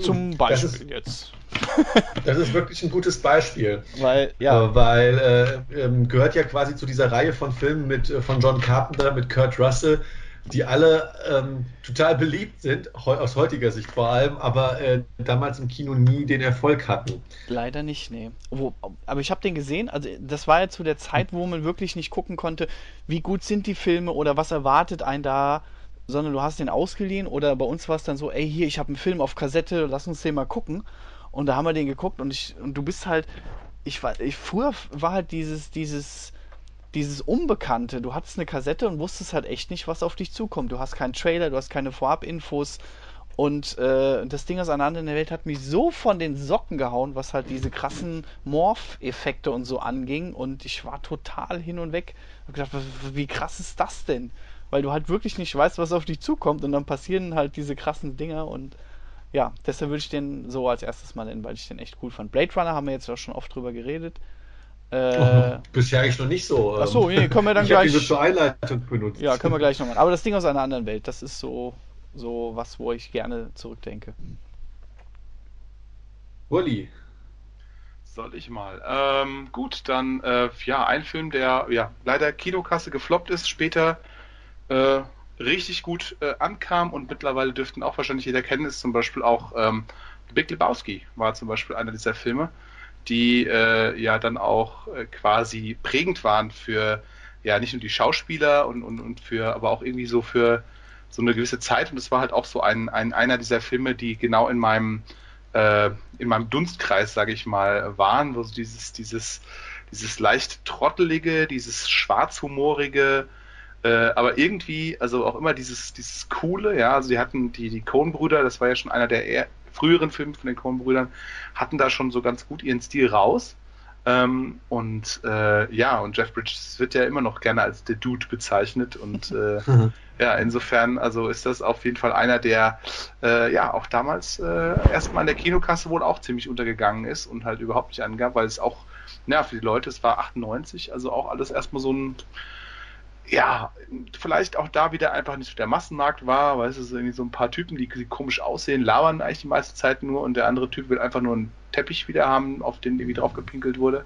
Zum Beispiel das ist, jetzt. <laughs> Das ist wirklich ein gutes Beispiel. Weil, ja. Äh, weil äh, ähm, gehört ja quasi zu dieser Reihe von Filmen mit, äh, von John Carpenter, mit Kurt Russell, die alle ähm, total beliebt sind, aus heutiger Sicht vor allem, aber äh, damals im Kino nie den Erfolg hatten. Leider nicht, nee. Wo, aber ich habe den gesehen, also das war ja zu der Zeit, wo man wirklich nicht gucken konnte, wie gut sind die Filme oder was erwartet einen da, sondern du hast den ausgeliehen oder bei uns war es dann so, ey, hier, ich habe einen Film auf Kassette, lass uns den mal gucken. Und da haben wir den geguckt und ich und du bist halt, ich war, ich früher war halt dieses, dieses dieses Unbekannte. Du hattest eine Kassette und wusstest halt echt nicht, was auf dich zukommt. Du hast keinen Trailer, du hast keine Vorabinfos. Und äh, das Ding aus einer anderen Welt hat mich so von den Socken gehauen, was halt diese krassen Morph-Effekte und so anging. Und ich war total hin und weg. Ich hab gedacht, wie krass ist das denn? Weil du halt wirklich nicht weißt, was auf dich zukommt. Und dann passieren halt diese krassen Dinger. Und ja, deshalb würde ich den so als erstes mal nennen, weil ich den echt cool fand. Blade Runner haben wir jetzt auch schon oft drüber geredet. Äh, oh, bisher eigentlich noch nicht so. Ähm, Achso, nee, können wir dann <laughs> ich gleich. Diese zur Einleitung benutzt. Ja, können wir gleich nochmal. Aber das Ding aus einer anderen Welt, das ist so, so was, wo ich gerne zurückdenke. Uli. Soll ich mal. Ähm, gut, dann äh, ja, ein Film, der ja leider Kinokasse gefloppt ist, später äh, richtig gut äh, ankam und mittlerweile dürften auch wahrscheinlich jeder kennen, ist zum Beispiel auch ähm, Big Lebowski war zum Beispiel einer dieser Filme die äh, ja dann auch äh, quasi prägend waren für ja nicht nur die Schauspieler und, und, und für, aber auch irgendwie so für so eine gewisse Zeit. Und es war halt auch so ein, ein einer dieser Filme, die genau in meinem äh, in meinem Dunstkreis, sage ich mal, waren, wo so dieses, dieses, dieses leicht trottelige, dieses schwarzhumorige, äh, aber irgendwie, also auch immer dieses, dieses coole, ja, also sie hatten die, die Coen-Brüder, das war ja schon einer der früheren Filme von den Coen-Brüdern hatten da schon so ganz gut ihren Stil raus. Ähm, und äh, ja, und Jeff Bridges wird ja immer noch gerne als der Dude bezeichnet. Und äh, <laughs> ja, insofern, also ist das auf jeden Fall einer, der äh, ja auch damals äh, erstmal in der Kinokasse wohl auch ziemlich untergegangen ist und halt überhaupt nicht angab, weil es auch, ja, für die Leute, es war 98, also auch alles erstmal so ein ja, vielleicht auch da wieder einfach nicht so der Massenmarkt war, weil es ist irgendwie so ein paar Typen, die, die, komisch aussehen, labern eigentlich die meiste Zeit nur und der andere Typ will einfach nur einen Teppich wieder haben, auf den irgendwie drauf gepinkelt wurde.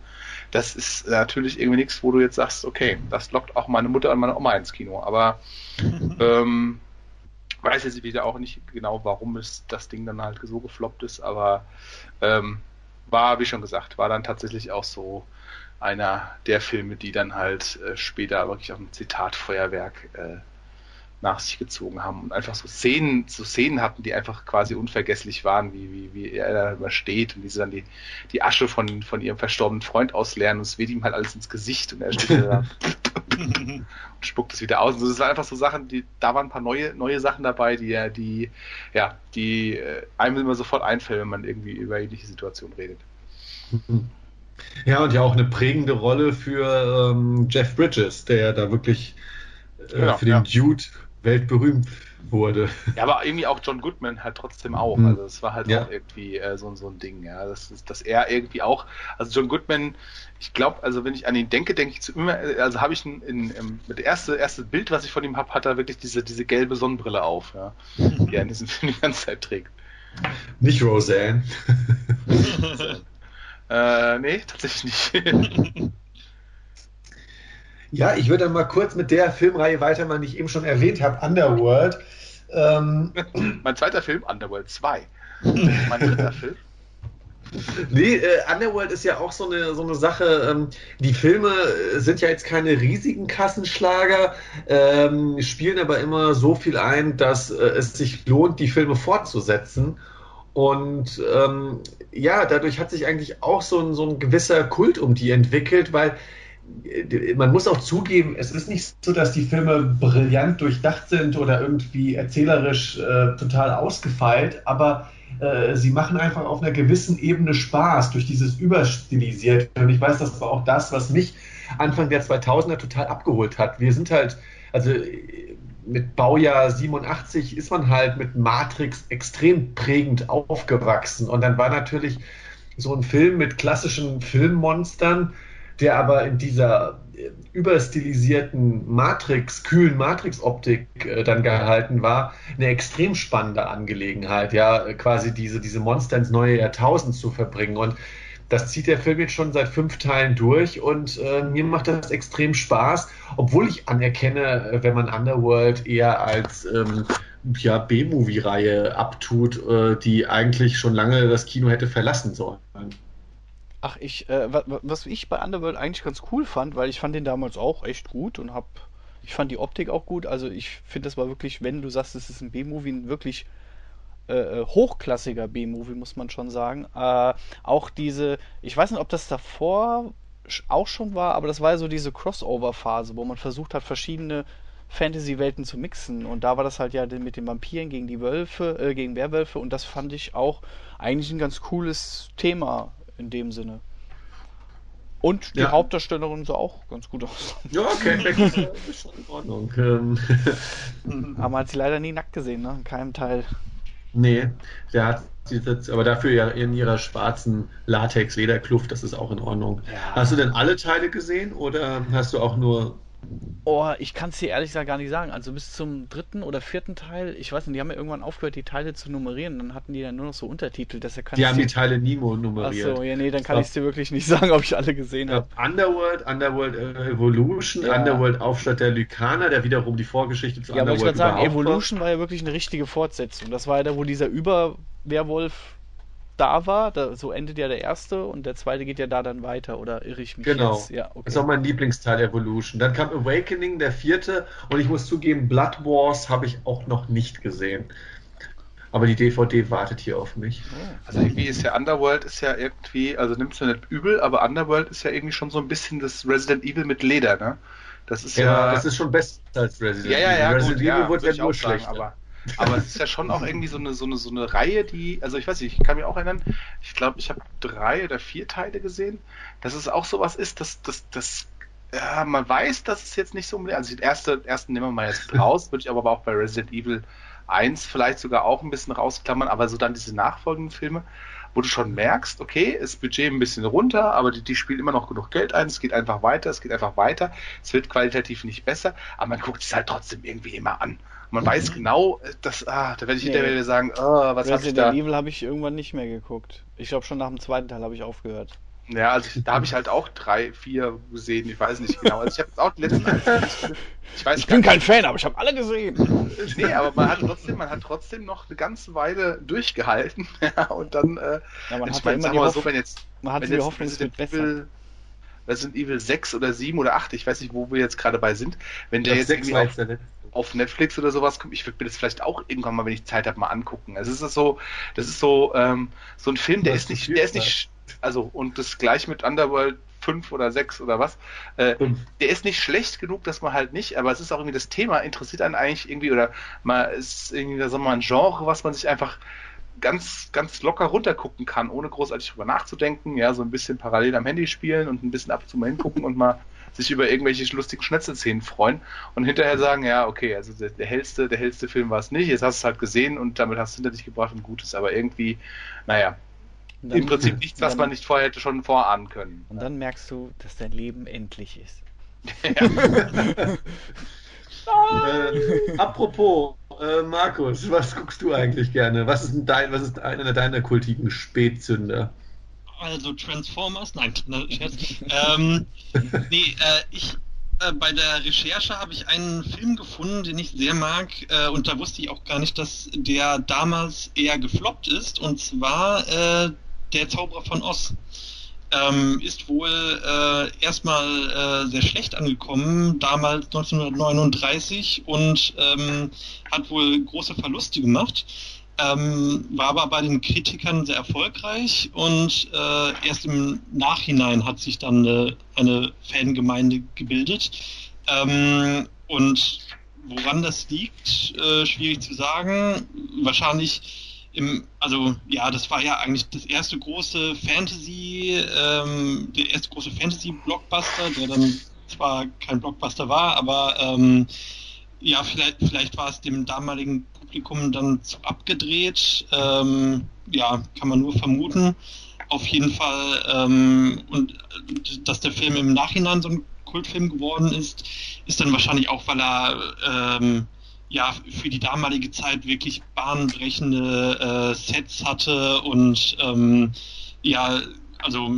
Das ist natürlich irgendwie nichts, wo du jetzt sagst, okay, das lockt auch meine Mutter und meine Oma ins Kino. Aber <laughs> ähm, weiß jetzt wieder auch nicht genau, warum es das Ding dann halt so gefloppt ist, aber ähm, war, wie schon gesagt, war dann tatsächlich auch so einer der Filme, die dann halt äh, später wirklich auch ein Zitatfeuerwerk äh, nach sich gezogen haben und einfach so Szenen, so Szenen hatten, die einfach quasi unvergesslich waren, wie, wie, wie er da immer steht und wie sie dann die, die Asche von, von ihrem verstorbenen Freund ausleeren und es weht ihm halt alles ins Gesicht und er steht da <laughs> und spuckt es wieder aus. Und das waren einfach so Sachen, die, da waren ein paar neue, neue Sachen dabei, die ja, die, ja, die äh, einem immer sofort einfällt, wenn man irgendwie über ähnliche Situationen redet. Ja, und ja auch eine prägende Rolle für ähm, Jeff Bridges, der da wirklich äh, genau, für den ja. Dude weltberühmt wurde. Ja, aber irgendwie auch John Goodman halt trotzdem auch. Mhm. Also es war halt ja. auch irgendwie äh, so, so ein Ding, ja. Das ist, dass er irgendwie auch, also John Goodman, ich glaube, also wenn ich an ihn denke, denke ich zu immer, also habe ich ein, in, in, das erste, erste Bild, was ich von ihm habe, hat er wirklich diese, diese gelbe Sonnenbrille auf, ja, die er in diesem <laughs> Film die ganze Zeit trägt. Nicht Roseanne. <laughs> Äh, nee, tatsächlich nicht. <laughs> ja, ich würde dann mal kurz mit der Filmreihe weitermachen, die ich eben schon erwähnt habe, Underworld. Ähm, <clears throat> mein zweiter Film, Underworld 2. <laughs> mein dritter Film. Nee, äh, Underworld ist ja auch so eine, so eine Sache. Ähm, die Filme sind ja jetzt keine riesigen Kassenschlager, ähm, spielen aber immer so viel ein, dass äh, es sich lohnt, die Filme fortzusetzen. Und ähm, ja, dadurch hat sich eigentlich auch so ein, so ein gewisser Kult um die entwickelt, weil äh, man muss auch zugeben, es ist nicht so, dass die Filme brillant durchdacht sind oder irgendwie erzählerisch äh, total ausgefeilt, aber äh, sie machen einfach auf einer gewissen Ebene Spaß durch dieses Überstilisierte. Und ich weiß, das war auch das, was mich Anfang der 2000er total abgeholt hat. Wir sind halt, also mit Baujahr 87 ist man halt mit Matrix extrem prägend aufgewachsen. Und dann war natürlich so ein Film mit klassischen Filmmonstern, der aber in dieser äh, überstilisierten Matrix, kühlen Matrix-Optik äh, dann gehalten war, eine extrem spannende Angelegenheit, ja, quasi diese, diese Monster ins neue Jahrtausend zu verbringen. Und das zieht der Film jetzt schon seit fünf Teilen durch und äh, mir macht das extrem Spaß, obwohl ich anerkenne, äh, wenn man Underworld eher als ähm, ja, B-Movie-Reihe abtut, äh, die eigentlich schon lange das Kino hätte verlassen sollen. Ach, ich, äh, was ich bei Underworld eigentlich ganz cool fand, weil ich fand den damals auch echt gut und hab, ich fand die Optik auch gut. Also ich finde, das war wirklich, wenn du sagst, es ist ein B-Movie, ein wirklich äh, äh, hochklassiger B-Movie, muss man schon sagen. Äh, auch diese, ich weiß nicht, ob das davor auch schon war, aber das war ja so diese Crossover-Phase, wo man versucht hat, verschiedene Fantasy-Welten zu mixen. Und da war das halt ja mit den Vampiren gegen die Wölfe, äh, gegen Werwölfe. Und das fand ich auch eigentlich ein ganz cooles Thema in dem Sinne. Und die ja. Hauptdarstellerin sah auch ganz gut aus. Ja, okay, <laughs> ist schon in Ordnung. <laughs> Aber man hat sie leider nie nackt gesehen, ne? In keinem Teil. Nee, der hat sie jetzt, aber dafür ja in ihrer schwarzen Latex-Lederkluft, das ist auch in Ordnung. Ja. Hast du denn alle Teile gesehen oder hast du auch nur Oh, ich kann es dir ehrlich gesagt gar nicht sagen. Also bis zum dritten oder vierten Teil, ich weiß nicht, die haben ja irgendwann aufgehört, die Teile zu nummerieren. Dann hatten die dann nur noch so Untertitel. Deshalb kann die haben die Teile Nemo nummeriert. Achso, ja, nee, dann kann ich es dir wirklich nicht <laughs> sagen, ob ich alle gesehen habe. Underworld, Underworld Evolution, ja. Underworld Aufstand der Lykaner, der wiederum die Vorgeschichte zu ja, Underworld Ja, aber ich würde sagen, Evolution war ja wirklich eine richtige Fortsetzung. Das war ja da, wo dieser Überwerwolf da war. Da, so endet ja der erste und der zweite geht ja da dann weiter, oder irre ich mich Genau. Jetzt? Ja, okay. Das ist auch mein Lieblingsteil Evolution. Dann kam Awakening, der vierte, und ich muss zugeben, Blood Wars habe ich auch noch nicht gesehen. Aber die DVD wartet hier auf mich. Also irgendwie ist ja Underworld ist ja irgendwie, also nimmst du nicht übel, aber Underworld ist ja irgendwie schon so ein bisschen das Resident Evil mit Leder, ne? Das ist ja. ja das ist schon besser als Resident Evil. Ja, ja, ja, Resident gut, Evil ja, wurde ja nur schlecht. Aber Aber es ist ja schon auch irgendwie so eine, so eine, so eine Reihe, die, also ich weiß nicht, ich kann mich auch erinnern, ich glaube, ich habe drei oder vier Teile gesehen, dass es auch sowas ist, dass, dass, dass ja, man weiß, dass es jetzt nicht so unbedingt, also den erste, ersten nehmen wir mal jetzt <laughs> raus, würde ich aber auch bei Resident Evil 1 vielleicht sogar auch ein bisschen rausklammern, aber so dann diese nachfolgenden Filme, wo du schon merkst, okay, das Budget ein bisschen runter, aber die, die spielen immer noch genug Geld ein, es geht einfach weiter, es geht einfach weiter, es wird qualitativ nicht besser, aber man guckt es halt trotzdem irgendwie immer an. Man mhm. weiß genau, dass, ah, da werde ich nee. hinterher sagen, oh, was habe ich da... Resident Evil habe ich irgendwann nicht mehr geguckt. Ich glaube schon nach dem zweiten Teil habe ich aufgehört. Ja, also ich, da habe ich halt auch drei, vier gesehen, ich weiß nicht genau. Also ich habe jetzt auch die letzten Ich, weiß ich bin kein Fan, aber ich habe alle gesehen. Nee, aber man hat trotzdem, man hat trotzdem noch eine ganze Weile durchgehalten. <laughs> Ja, und dann, äh, ja, man hat meine, immer mal so, wenn jetzt, man hat wenn die Hoffnung, es wird besser. Resident Evil 6 oder 7 oder 8, ich weiß nicht, wo wir jetzt gerade bei sind. Wenn der jetzt irgendwie auf, auf, Netflix oder sowas kommt, ich würde mir das vielleicht auch irgendwann mal, wenn ich Zeit habe, mal angucken. Also es ist so, das ist so, ähm, so ein Film, der ist nicht, der ist nicht, also und das gleich mit Underworld 5 oder 6 oder was. Äh, der ist nicht schlecht genug, dass man halt nicht, aber es ist auch irgendwie das Thema, interessiert einen eigentlich irgendwie oder mal ist irgendwie, sagen wir mal, ein Genre, was man sich einfach ganz, ganz locker runtergucken kann, ohne großartig drüber nachzudenken, ja, so ein bisschen parallel am Handy spielen und ein bisschen ab und zu mal hingucken und mal sich über irgendwelche lustigen Schnetzelszenen freuen und hinterher sagen, ja, okay, also der, der hellste, der hellste Film war es nicht, jetzt hast du es halt gesehen und damit hast du hinter dich gebracht und Gutes, aber irgendwie, naja, dann, Im Prinzip nichts, was dann, man nicht vorher hätte schon vorahnen können. Und dann merkst du, dass dein Leben endlich ist. <laughs> <laughs> äh, apropos, äh, Markus, was guckst du eigentlich gerne? Was ist, dein, was ist einer deiner kultigen Spätzünder? Also Transformers? Nein, <laughs> ne, ähm, nee, äh, ich äh, bei der Recherche habe ich einen Film gefunden, den ich sehr mag, äh, und da wusste ich auch gar nicht, dass der damals eher gefloppt ist, und zwar äh, der Zauberer von Oz. Ähm, ist wohl äh, erstmal äh, sehr schlecht angekommen, damals 1939 und ähm, hat wohl große Verluste gemacht. Ähm, war aber bei den Kritikern sehr erfolgreich und äh, erst im Nachhinein hat sich dann eine, eine Fangemeinde gebildet. Ähm, und woran das liegt, äh, schwierig zu sagen. Wahrscheinlich im, also ja, das war ja eigentlich das erste große Fantasy, ähm, der erste große Fantasy-Blockbuster, der dann zwar kein Blockbuster war, aber ähm, ja, vielleicht, vielleicht war es dem damaligen Publikum dann zu abgedreht. Ähm, ja, kann man nur vermuten. Auf jeden Fall, ähm, und dass der Film im Nachhinein so ein Kultfilm geworden ist, ist dann wahrscheinlich auch, weil er ähm, ja für die damalige Zeit wirklich bahnbrechende äh, Sets hatte und ähm, ja, also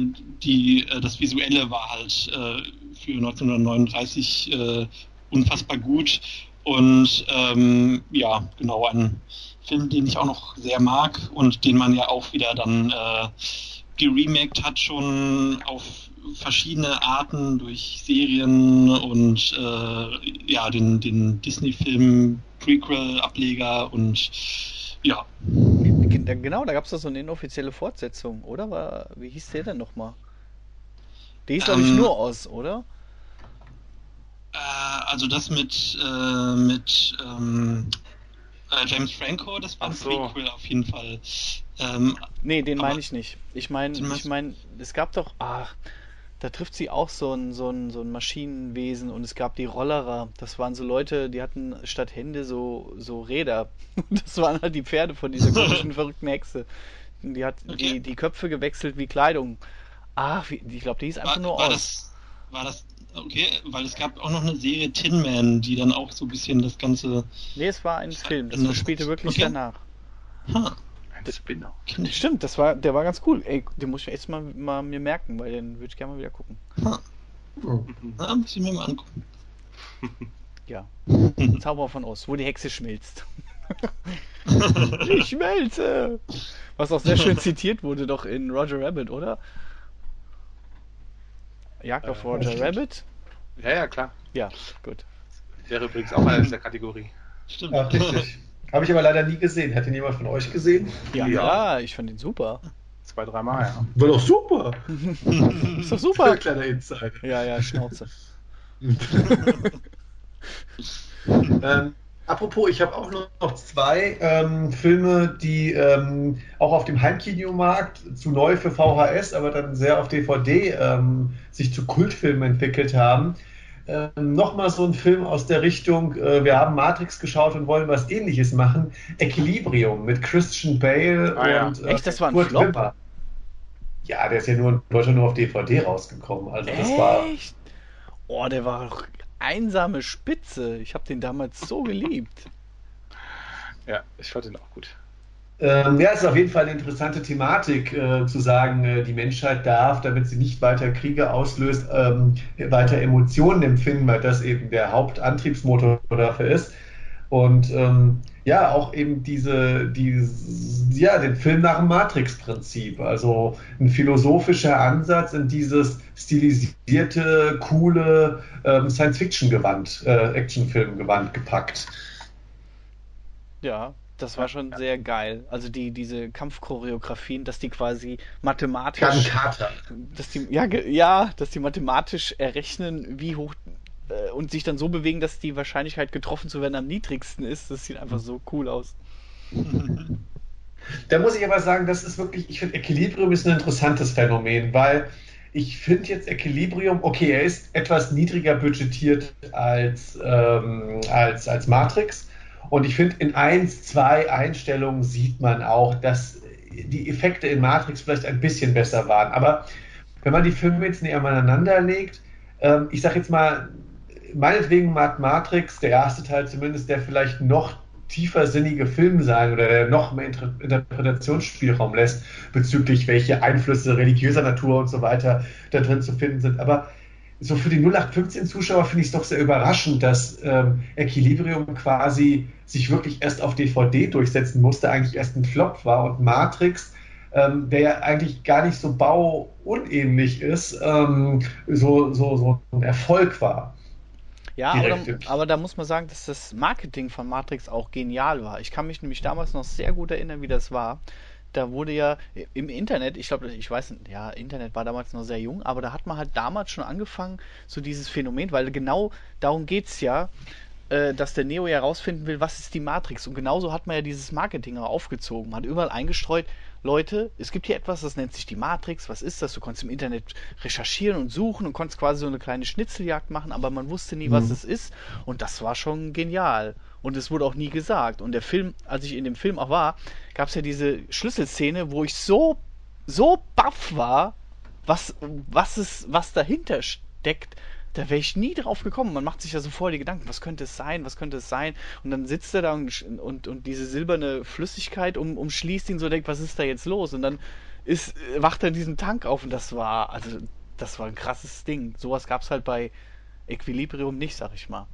die äh, das Visuelle war halt äh, für 1939 äh, unfassbar gut und ähm, ja, genau ein Film, den ich auch noch sehr mag und den man ja auch wieder dann äh, geremaked hat schon auf verschiedene Arten durch Serien und äh, ja, den, den Disney-Film, Prequel-Ableger und ja. Genau, da gab es doch so eine inoffizielle Fortsetzung, oder? War, wie hieß der denn nochmal? Der hieß, glaube ich, ähm, nur aus, oder? Äh, also das mit, äh, mit ähm, äh, James Franco, das war ein so. Prequel auf jeden Fall. Ähm, nee, den meine ich nicht. Ich meine, ich meine, es gab doch, ach, da trifft sie auch so ein, so, ein, so ein Maschinenwesen und es gab die Rollerer. Das waren so Leute, die hatten statt Hände so, so Räder. <laughs> Das waren halt die Pferde von dieser komischen, <laughs> verrückten Hexe. Die hat okay. die, die Köpfe gewechselt wie Kleidung. Ah, ich glaube, die ist einfach war, nur war aus. Das, war das okay? Weil es gab auch noch eine Serie Tin Man, die dann auch so ein bisschen das Ganze. Nee, es war ein Film. Das spielte wirklich okay. danach. Ha. Ein Spinner. Stimmt, das war, der war ganz cool. Ey, den muss ich jetzt mal, mal mir merken, weil den würde ich gerne mal wieder gucken. Ha. Oh. Na, muss ich mir mal angucken. <laughs> Ja. <laughs> Zauber von Oz, wo die Hexe schmilzt. <laughs> ich schmelze! Was auch sehr schön zitiert wurde doch in Roger Rabbit, oder? Jagd auf äh, Roger Rabbit? Ja, ja, klar. Ja, gut. Wäre übrigens auch einer dieser Kategorie. Stimmt. Ach, richtig. Habe ich aber leider nie gesehen. Hat ihn jemand von euch gesehen? Ja, ja. ich fand ihn super. Zwei, dreimal, ja. War doch super. <laughs> ist doch super. Kleiner Insider. Ja, ja, Schnauze. <laughs> ähm, Apropos, ich habe auch noch zwei ähm, Filme, die ähm, auch auf dem Heimkinomarkt zu neu für VHS, aber dann sehr auf DVD ähm, sich zu Kultfilmen entwickelt haben. Ähm, Nochmal so ein Film aus der Richtung, äh, wir haben Matrix geschaut und wollen was ähnliches machen. Equilibrium mit Christian Bale ah, ja. und äh, Echt, das war ein Kurt Flop? Wimmer. Ja, der ist ja nur in Deutschland nur auf DVD rausgekommen. Also das Echt? war. Oh, der war einsame Spitze. Ich habe den damals so geliebt. Ja, ich fand den auch gut. Ähm, ja, es ist auf jeden Fall eine interessante Thematik, äh, zu sagen, äh, die Menschheit darf, damit sie nicht weiter Kriege auslöst, ähm, weiter Emotionen empfinden, weil das eben der Hauptantriebsmotor dafür ist. Und ähm, ja, auch eben diese, diese, ja, den Film nach dem Matrix-Prinzip. Also ein philosophischer Ansatz in dieses stilisierte, coole ähm, Science-Fiction-Gewand, äh, Actionfilm-Gewand gepackt. Ja, das war schon sehr geil. Also die, diese Kampfchoreografien, dass die quasi mathematisch. Dass die, ja, ja, dass die mathematisch errechnen, wie hoch äh, und sich dann so bewegen, dass die Wahrscheinlichkeit getroffen zu werden am niedrigsten ist. Das sieht einfach so cool aus. Da muss ich aber sagen, das ist wirklich, ich finde Equilibrium ist ein interessantes Phänomen, weil ich finde jetzt Equilibrium, okay, er ist etwas niedriger budgetiert als, ähm, als, als Matrix. Und ich finde, in eins, zwei Einstellungen sieht man auch, dass die Effekte in Matrix vielleicht ein bisschen besser waren. Aber wenn man die Filme jetzt näher aneinander legt, ähm, ich sage jetzt mal, meinetwegen mag Matrix, der erste Teil zumindest, der vielleicht noch tiefersinnige Film sein oder der noch mehr Interpretationsspielraum lässt bezüglich welche Einflüsse religiöser Natur und so weiter da drin zu finden sind. Aber so für die 0815-Zuschauer finde ich es doch sehr überraschend, dass ähm, Equilibrium quasi sich wirklich erst auf DVD durchsetzen musste, eigentlich erst ein Flop war und Matrix, ähm, der ja eigentlich gar nicht so bauunähnlich ist, ähm, so, so, so ein Erfolg war. Ja, aber, aber, da muss man sagen, dass das Marketing von Matrix auch genial war. Ich kann mich nämlich damals noch sehr gut erinnern, wie das war. Da wurde ja im Internet, ich glaube, ich weiß nicht, ja, Internet war damals noch sehr jung, aber da hat man halt damals schon angefangen, so dieses Phänomen, weil genau darum geht es ja, äh, dass der Neo ja herausfinden will, was ist die Matrix. Und genauso hat man ja dieses Marketing aufgezogen. Man hat überall eingestreut, Leute, es gibt hier etwas, das nennt sich die Matrix. Was ist das? Du konntest im Internet recherchieren und suchen und konntest quasi so eine kleine Schnitzeljagd machen, aber man wusste nie, was mhm. es ist. Und das war schon genial. Und es wurde auch nie gesagt. Und der Film, als ich in dem Film auch war, gab es ja diese Schlüsselszene, wo ich so, so baff war, was, was, es, was dahinter steckt da wäre ich nie drauf gekommen. Man macht sich ja so voll die Gedanken, was könnte es sein, was könnte es sein? Und dann sitzt er da und, und, und diese silberne Flüssigkeit um, umschließt ihn so, denkt, was ist da jetzt los? Und dann ist, wacht er in diesem Tank auf und das war, also, das war ein krasses Ding. Sowas gab es halt bei Equilibrium nicht, sag ich mal.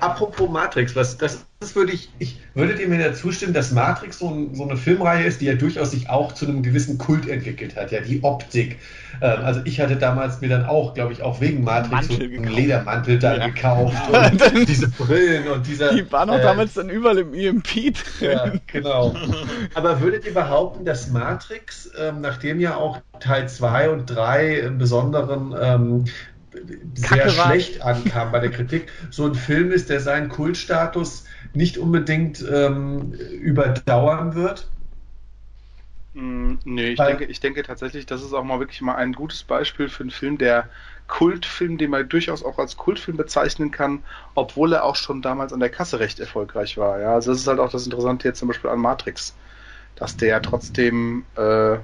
Apropos Matrix, was das, das würde ich, ich würdet ihr mir da zustimmen, dass Matrix so, ein, so, eine Filmreihe ist, die ja durchaus sich auch zu einem gewissen Kult entwickelt hat, ja, die Optik. Ähm, also ich hatte damals mir dann auch, glaube ich, auch wegen Matrix so einen Ledermantel da ja. gekauft <laughs> und diese Brillen und dieser. Die waren auch äh, damals dann überall im EMP drin. Ja, genau. <laughs> Aber würdet ihr behaupten, dass Matrix, ähm, nachdem ja auch Teil 2 und 3 besonderen ähm, sehr schlecht ankam bei der Kritik, so ein Film ist, der seinen Kultstatus nicht unbedingt ähm, überdauern wird? Mm, nee, ich denke, ich denke tatsächlich, das ist auch mal wirklich mal ein gutes Beispiel für einen Film, der Kultfilm, den man durchaus auch als Kultfilm bezeichnen kann, obwohl er auch schon damals an der Kasse recht erfolgreich war. Ja, also das ist halt auch das Interessante jetzt zum Beispiel an Matrix, dass der ja trotzdem, äh,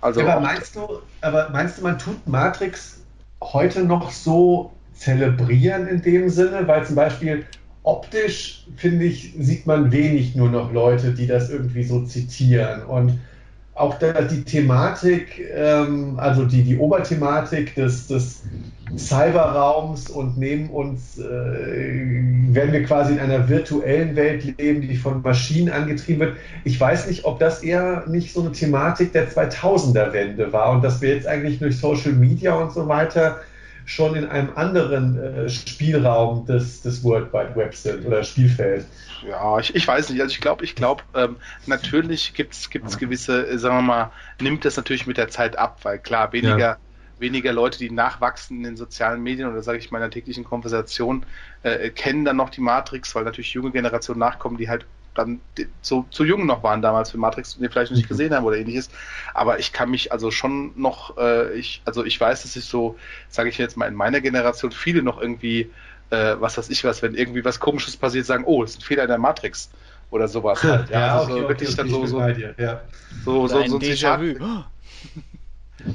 also. aber meinst du, aber meinst du, man tut Matrix heute noch so zelebrieren in dem Sinne, weil zum Beispiel optisch, finde ich, sieht man wenig nur noch Leute, die das irgendwie so zitieren. Und auch da die Thematik, ähm, also die, die Oberthematik des, des Cyberraums und neben uns äh, werden wir quasi in einer virtuellen Welt leben, die von Maschinen angetrieben wird. Ich weiß nicht, ob das eher nicht so eine Thematik der 2000er-Wende war und dass wir jetzt eigentlich durch Social Media und so weiter schon in einem anderen äh, Spielraum des, des World Wide Web sind oder Spielfeld. Ja, ich, ich weiß nicht. Also ich glaube, ich glaube, ähm, natürlich gibt es gewisse, äh, sagen wir mal, nimmt das natürlich mit der Zeit ab, weil klar, weniger, ja. Weniger Leute, die nachwachsen in den sozialen Medien oder sage ich mal in der täglichen Konversation, äh, kennen dann noch die Matrix, weil natürlich junge Generationen nachkommen, die halt dann zu, zu jung noch waren damals für Matrix und den vielleicht noch nicht mhm. gesehen haben oder ähnliches. Aber ich kann mich also schon noch, äh, ich, also ich weiß, dass ich so, sage ich jetzt mal, in meiner Generation viele noch irgendwie, äh, was weiß ich was, wenn irgendwie was komisches passiert, sagen, oh, das ist ein Fehler in der Matrix oder sowas <laughs> halt. Ja, ja also okay, so wirklich okay, dann so, so, ja. so, so, so, so ein Déjà-vu. <laughs>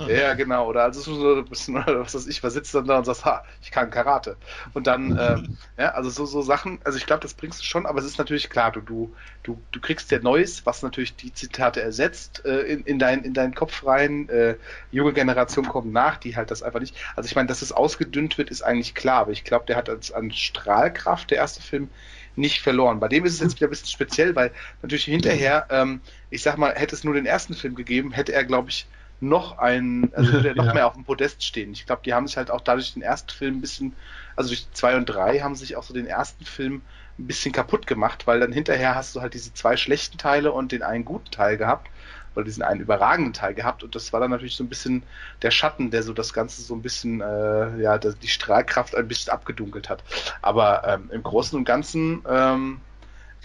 Ja, genau. Oder also so ein bisschen, <laughs> was weiß ich, was sitzt dann da und sagst, ha, ich kann Karate. Und dann, ähm, ja, also so, so Sachen, also ich glaube, das bringst du schon, aber es ist natürlich klar, du, du, du, du kriegst ja Neues, was natürlich die Zitate ersetzt, äh, in, in, dein, in deinen Kopf rein. Äh, junge Generation kommt nach, die halt das einfach nicht. Also ich meine, dass es ausgedünnt wird, ist eigentlich klar, aber ich glaube, der hat als, an Strahlkraft, der erste Film, nicht verloren. Bei dem ist es jetzt wieder ein bisschen speziell, weil natürlich hinterher, ähm, ich sag mal, hätte es nur den ersten Film gegeben, hätte er, glaube ich, noch ein, also <laughs> noch ja. mehr auf dem Podest stehen. Ich glaube, die haben sich halt auch dadurch den ersten Film ein bisschen, also durch zwei und drei haben sich auch so den ersten Film ein bisschen kaputt gemacht, weil dann hinterher hast du halt diese zwei schlechten Teile und den einen guten Teil gehabt oder diesen einen überragenden Teil gehabt und das war dann natürlich so ein bisschen der Schatten, der so das Ganze so ein bisschen, äh, ja, die Strahlkraft ein bisschen abgedunkelt hat. Aber ähm, im Großen und Ganzen ähm,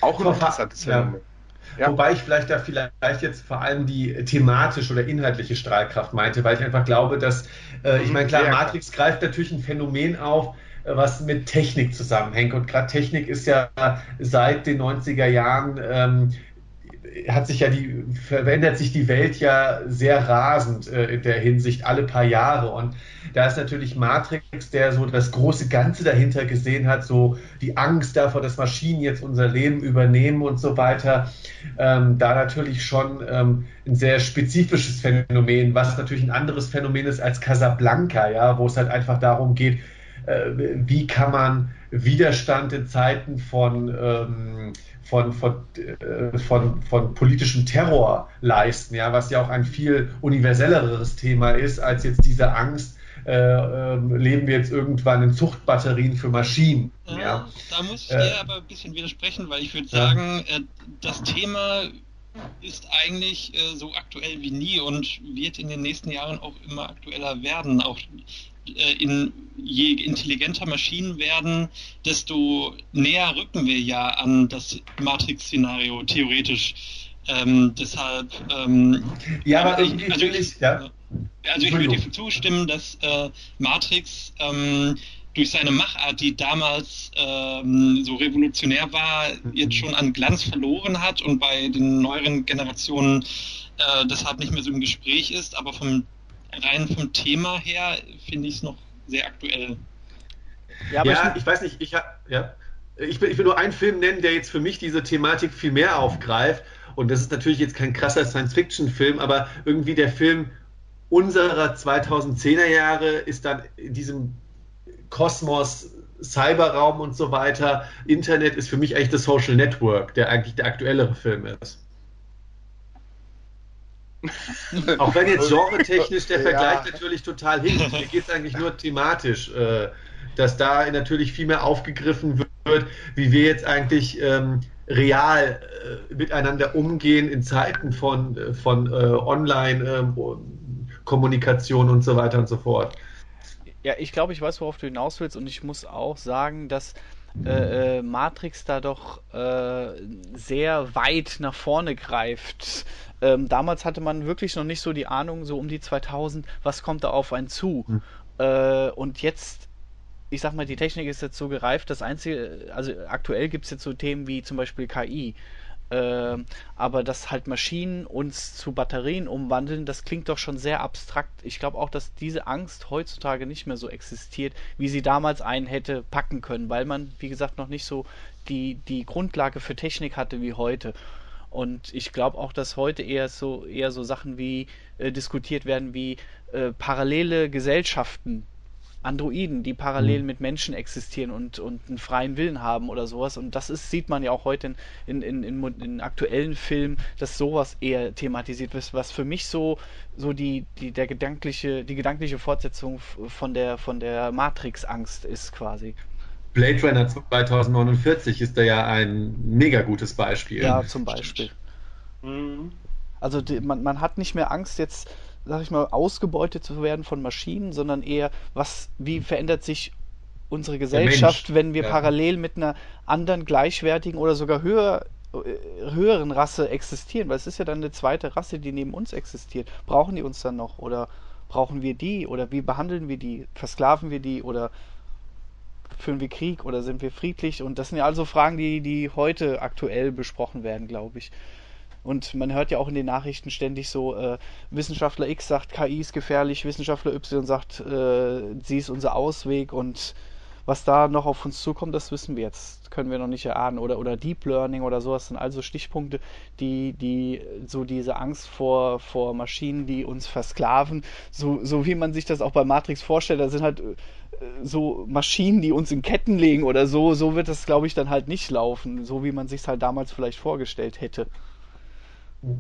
auch ein interessantes Phänomen. Ja. Ja. Wobei ich vielleicht da vielleicht jetzt vor allem die thematische oder inhaltliche Strahlkraft meinte, weil ich einfach glaube, dass, äh, ich mhm. meine, klar, Matrix greift natürlich ein Phänomen auf, äh, was mit Technik zusammenhängt. Und gerade Technik ist ja seit den 90er Jahren ähm, hat sich ja die, verändert sich die Welt ja sehr rasend äh, in der Hinsicht alle paar Jahre. Und da ist natürlich Matrix, der so das große Ganze dahinter gesehen hat, so die Angst davor, dass Maschinen jetzt unser Leben übernehmen und so weiter, ähm, da natürlich schon ähm, ein sehr spezifisches Phänomen, was natürlich ein anderes Phänomen ist als Casablanca, ja, wo es halt einfach darum geht, äh, wie kann man Widerstand in Zeiten von ähm, von, von, äh, von, von politischem Terror leisten, ja, was ja auch ein viel universelleres Thema ist, als jetzt diese Angst, äh, äh, leben wir jetzt irgendwann in Zuchtbatterien für Maschinen. Ja, ja. Da muss ich dir äh, aber ein bisschen widersprechen, weil ich würde sagen. Äh, das Thema ist eigentlich äh, so aktuell wie nie und wird in den nächsten Jahren auch immer aktueller werden. Auch äh, in, je intelligenter Maschinen werden, desto näher rücken wir ja an das Matrix-Szenario theoretisch. Ähm, deshalb. Ähm, ja, aber ich, also ich, ja. also ich würde dir zustimmen, dass äh, Matrix ähm, durch seine Machart, die damals ähm, so revolutionär war, jetzt schon an Glanz verloren hat und bei den neueren Generationen äh, deshalb nicht mehr so im Gespräch ist, aber vom rein vom Thema her finde ich es noch sehr aktuell. Ja, ja ich, ich, weiß nicht, ich, ja, ich, will, ich will nur einen Film nennen, der jetzt für mich diese Thematik viel mehr aufgreift. Und das ist natürlich jetzt kein krasser Science-Fiction-Film, aber irgendwie der Film unserer 2010er Jahre ist dann in diesem Kosmos, Cyberraum und so weiter. Internet ist für mich eigentlich das Social Network, der eigentlich der aktuellere Film ist. <laughs> Auch wenn jetzt genre-technisch der Vergleich ja. natürlich total hinkt. Mir geht es eigentlich nur thematisch, äh, dass da natürlich viel mehr aufgegriffen wird, wie wir jetzt eigentlich ähm, real äh, miteinander umgehen in Zeiten von, äh, von äh, Online-Kommunikation ähm, und so weiter und so fort. Ja, ich glaube, ich weiß, worauf du hinaus willst und ich muss auch sagen, dass äh, äh, Matrix da doch äh, sehr weit nach vorne greift. Ähm, damals hatte man wirklich noch nicht so die Ahnung, so um die 2000, was kommt da auf einen zu. Hm. Äh, und jetzt, ich sag mal, die Technik ist jetzt so gereift, das Einzige, also aktuell gibt es jetzt so Themen wie zum Beispiel KI. Äh, aber dass halt Maschinen uns zu Batterien umwandeln, das klingt doch schon sehr abstrakt. Ich glaube auch, dass diese Angst heutzutage nicht mehr so existiert, wie sie damals einen hätte packen können, weil man, wie gesagt, noch nicht so die, die Grundlage für Technik hatte wie heute. Und ich glaube auch, dass heute eher so eher so Sachen wie äh, diskutiert werden wie äh, parallele Gesellschaften Androiden, die parallel mhm. mit Menschen existieren und, und einen freien Willen haben oder sowas. Und das ist, sieht man ja auch heute in, in, in, in aktuellen Filmen, dass sowas eher thematisiert wird, was für mich so, so die, die, der gedankliche, die gedankliche Fortsetzung von der, von der Matrix-Angst ist quasi. Blade Runner 2049 ist da ja ein mega gutes Beispiel. Ja, zum Beispiel. Mhm. Also die, man, man hat nicht mehr Angst jetzt sag ich mal, ausgebeutet zu werden von Maschinen, sondern eher, was, wie verändert sich unsere Gesellschaft, wenn wir ja. parallel mit einer anderen gleichwertigen oder sogar höher, äh, höheren Rasse existieren, weil es ist ja dann eine zweite Rasse, die neben uns existiert. Brauchen die uns dann noch oder brauchen wir die oder wie behandeln wir die? Versklaven wir die oder führen wir Krieg oder sind wir friedlich? Und das sind ja also Fragen, die, die heute aktuell besprochen werden, glaube ich. Und man hört ja auch in den Nachrichten ständig so, äh, Wissenschaftler X sagt, KI ist gefährlich, Wissenschaftler Y sagt, äh, sie ist unser Ausweg und was da noch auf uns zukommt, das wissen wir jetzt, können wir noch nicht erahnen. Oder, oder Deep Learning oder sowas sind also Stichpunkte, die, die so diese Angst vor, vor Maschinen, die uns versklaven, so, so wie man sich das auch bei Matrix vorstellt, da sind halt äh, so Maschinen, die uns in Ketten legen oder so, so wird das, glaube ich, dann halt nicht laufen, so wie man sich es halt damals vielleicht vorgestellt hätte.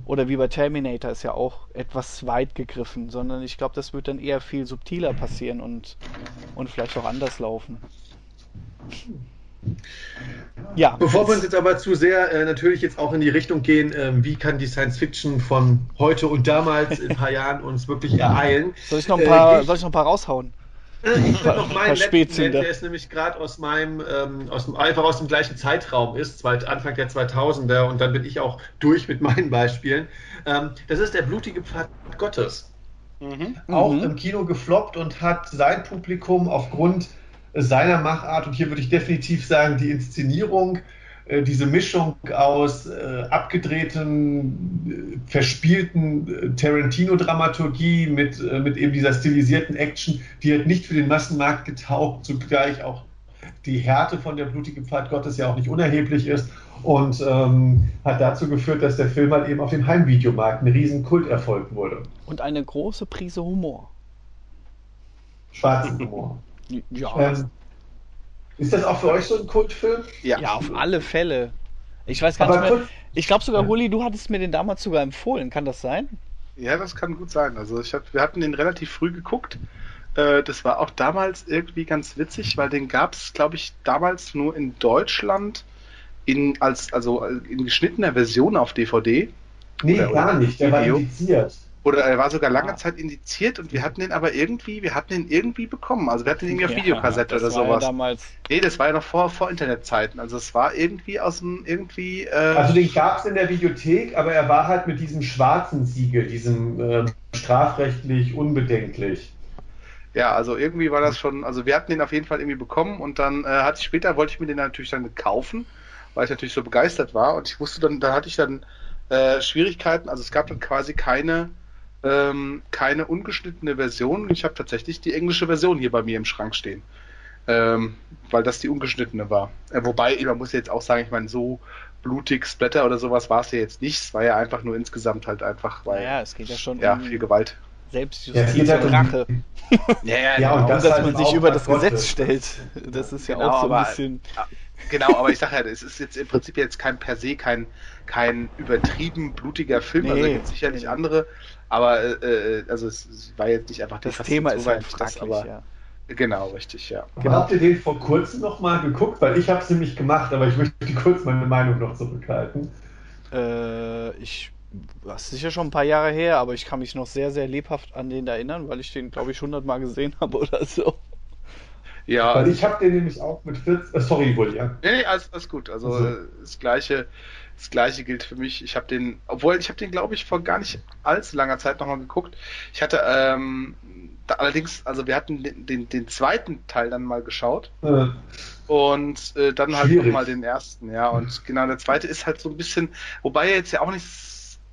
Oder wie bei Terminator ist ja auch etwas weit gegriffen, sondern ich glaube, das wird dann eher viel subtiler passieren und, und vielleicht auch anders laufen. Ja. Bevor wir uns jetzt aber zu sehr äh, natürlich jetzt auch in die Richtung gehen, äh, wie kann die Science Fiction von heute und damals in ein paar <laughs> Jahren uns wirklich ereilen? Soll ich noch ein paar, äh, ich, soll ich noch ein paar raushauen? Ich will noch meinen letzten nennen, der ist nämlich gerade aus meinem, ähm, aus dem, einfach aus dem gleichen Zeitraum ist, Anfang der 2000er und dann bin ich auch durch mit meinen Beispielen. Ähm, das ist der blutige Pfad Gottes. Mhm. Auch mhm. im Kino gefloppt und hat sein Publikum aufgrund seiner Machart, und hier würde ich definitiv sagen, die Inszenierung, äh, diese Mischung aus äh, abgedrehten, äh, verspielten äh, Tarantino-Dramaturgie mit, äh, mit eben dieser stilisierten Action, die hat nicht für den Massenmarkt getaugt, zugleich auch die Härte von der blutige Pfad Gottes ja auch nicht unerheblich ist und ähm, hat dazu geführt, dass der Film halt eben auf dem Heimvideomarkt ein riesen Kulterfolg wurde. Und eine große Prise Humor. Schwarzen Humor. ja. Ähm, ist das auch für euch so ein Kultfilm? Ja, ja auf alle Fälle. Ich weiß gar Aber nicht mehr. Ich glaube sogar, Uli, du hattest mir den damals sogar empfohlen. Kann das sein? Ja, das kann gut sein. Also ich hab, wir hatten den relativ früh geguckt. Äh, das war auch damals irgendwie ganz witzig, weil den gab es, glaube ich, damals nur in Deutschland in als also in geschnittener Version auf DVD. Nee, oder, gar nicht. Der Video. war indiziert. Oder er war sogar lange Zeit indiziert und wir hatten den aber irgendwie, wir hatten den irgendwie bekommen. Also wir hatten den irgendwie auf Videokassette oder sowas. Ja damals... Nee, das war ja noch vor, vor Internetzeiten. Also es war irgendwie aus dem, irgendwie. Äh... Also den gab es in der Videothek, aber er war halt mit diesem schwarzen Siegel, diesem äh, strafrechtlich unbedenklich. Ja, also irgendwie war das schon, also wir hatten den auf jeden Fall irgendwie bekommen und dann äh, hatte ich später, wollte ich mir den natürlich dann kaufen, weil ich natürlich so begeistert war und ich wusste dann, da hatte ich dann äh, Schwierigkeiten, also es gab dann quasi keine ähm, keine ungeschnittene Version. Ich habe tatsächlich die englische Version hier bei mir im Schrank stehen. Ähm, weil das die ungeschnittene war. Äh, wobei, man muss jetzt auch sagen, ich meine, so blutig Splatter oder sowas war es ja jetzt nicht. Es war ja einfach nur insgesamt halt einfach, weil. Ja, es geht ja schon ja, um viel Gewalt. Selbstjustiz ja, und Rache. <laughs> ja, ja, ja, und das dass man sich über das Gesetz stellt. Das ist ja genau, auch so ein bisschen. Genau, aber ich sage ja, es ist jetzt im Prinzip jetzt kein per se kein, kein übertrieben blutiger Film. Also nee, also gibt sicherlich andere, aber äh, äh, also es war jetzt nicht einfach das Thema ist halt fraglich, aber ja. Genau, richtig, ja. Genau. Habt ihr den vor kurzem noch mal geguckt? Weil ich habe es nämlich gemacht, aber ich möchte <laughs> kurz meine Meinung noch zurückhalten. Äh, ich das ist sicher schon ein paar Jahre her, aber ich kann mich noch sehr, sehr lebhaft an den erinnern, weil ich den, glaube ich, 100 Mal gesehen <laughs> habe oder so. Ja. Weil ich habe den nämlich auch mit 40. Äh, sorry, William. Nee, nee, alles, alles gut. Also, also, das gleiche, das gleiche gilt für mich. Ich habe den, obwohl ich habe den, glaube ich, vor gar nicht allzu langer Zeit nochmal geguckt. Ich hatte ähm, da, allerdings, also wir hatten den, den, den, zweiten Teil dann mal geschaut. Ja. Und äh, dann halt nochmal den ersten, ja. Und genau, der zweite ist halt so ein bisschen, wobei er jetzt ja auch nicht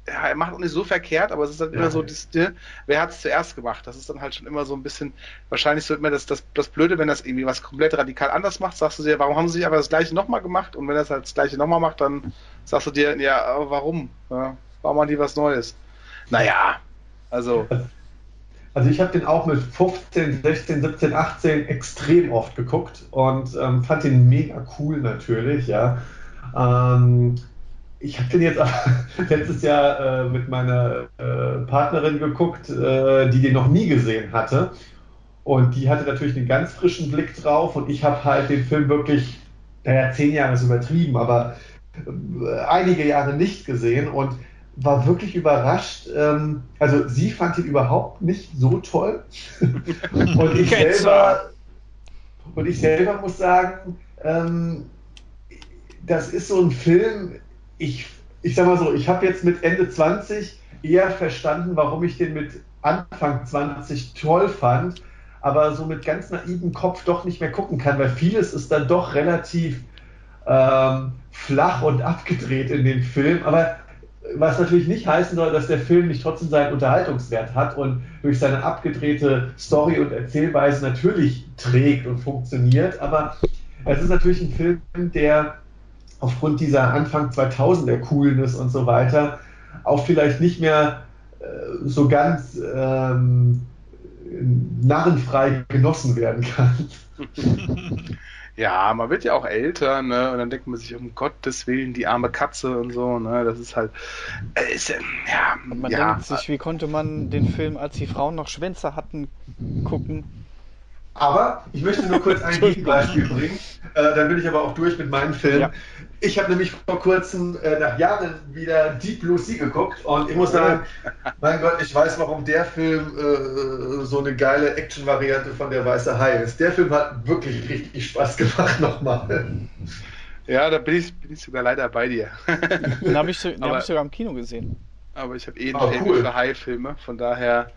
er macht auch nicht so verkehrt, aber es ist dann ja, immer so, das, ne, wer hat es zuerst gemacht? Das ist dann halt schon immer so ein bisschen, wahrscheinlich so immer das, das, das Blöde, wenn das irgendwie was komplett radikal anders macht, sagst du dir, warum haben sie sich aber das gleiche nochmal gemacht? Und wenn das halt das gleiche nochmal macht, dann sagst du dir, ja, warum? Ja, warum machen die was Neues? Naja, also. <laughs> Also ich habe den auch mit 15, 16, 17, 18 extrem oft geguckt und ähm, fand den mega cool natürlich, ja. Ähm, ich habe den jetzt <laughs> letztes Jahr äh, mit meiner äh, Partnerin geguckt, äh, die den noch nie gesehen hatte. Und die hatte natürlich einen ganz frischen Blick drauf. Und ich habe halt den Film wirklich, naja, zehn Jahre ist übertrieben, aber äh, einige Jahre nicht gesehen. Und war wirklich überrascht. Ähm, also sie fand ihn überhaupt nicht so toll. <laughs> und ich selber und ich selber muss sagen, ähm, das ist so ein Film, ich, ich sag mal so, ich habe jetzt mit Ende 20 eher verstanden, warum ich den mit Anfang 20 toll fand, aber so mit ganz naivem Kopf doch nicht mehr gucken kann, weil vieles ist dann doch relativ ähm, flach und abgedreht in dem Film. Aber was natürlich nicht heißen soll, dass der Film nicht trotzdem seinen Unterhaltungswert hat und durch seine abgedrehte Story und Erzählweise natürlich trägt und funktioniert. Aber es ist natürlich ein Film, der aufgrund dieser Anfang 2000er Coolness und so weiter auch vielleicht nicht mehr äh, so ganz ähm, narrenfrei genossen werden kann. <laughs> Ja, man wird ja auch älter, ne? Und dann denkt man sich, um Gottes Willen, die arme Katze und so, ne? Das ist halt. Äh, ist, ja, und man ja. denkt sich, wie konnte man den Film, als die Frauen noch Schwänze hatten, gucken? Aber ich möchte nur kurz ein <laughs> Gegenbeispiel bringen. Äh, dann bin ich aber auch durch mit meinen Filmen. Ja. Ich habe nämlich vor kurzem äh, nach Jahren wieder Deep Blue Sea geguckt und ich muss sagen, <laughs> mein Gott, ich weiß, warum der Film äh, so eine geile Action-Variante von der Weiße Hai ist. Der Film hat wirklich richtig Spaß gemacht nochmal. Ja, da bin ich, bin ich sogar leider bei dir. <laughs> Den habe ich, so, hab ich sogar im Kino gesehen. Aber ich habe eh oh, Film cool. Hai-Filme, von daher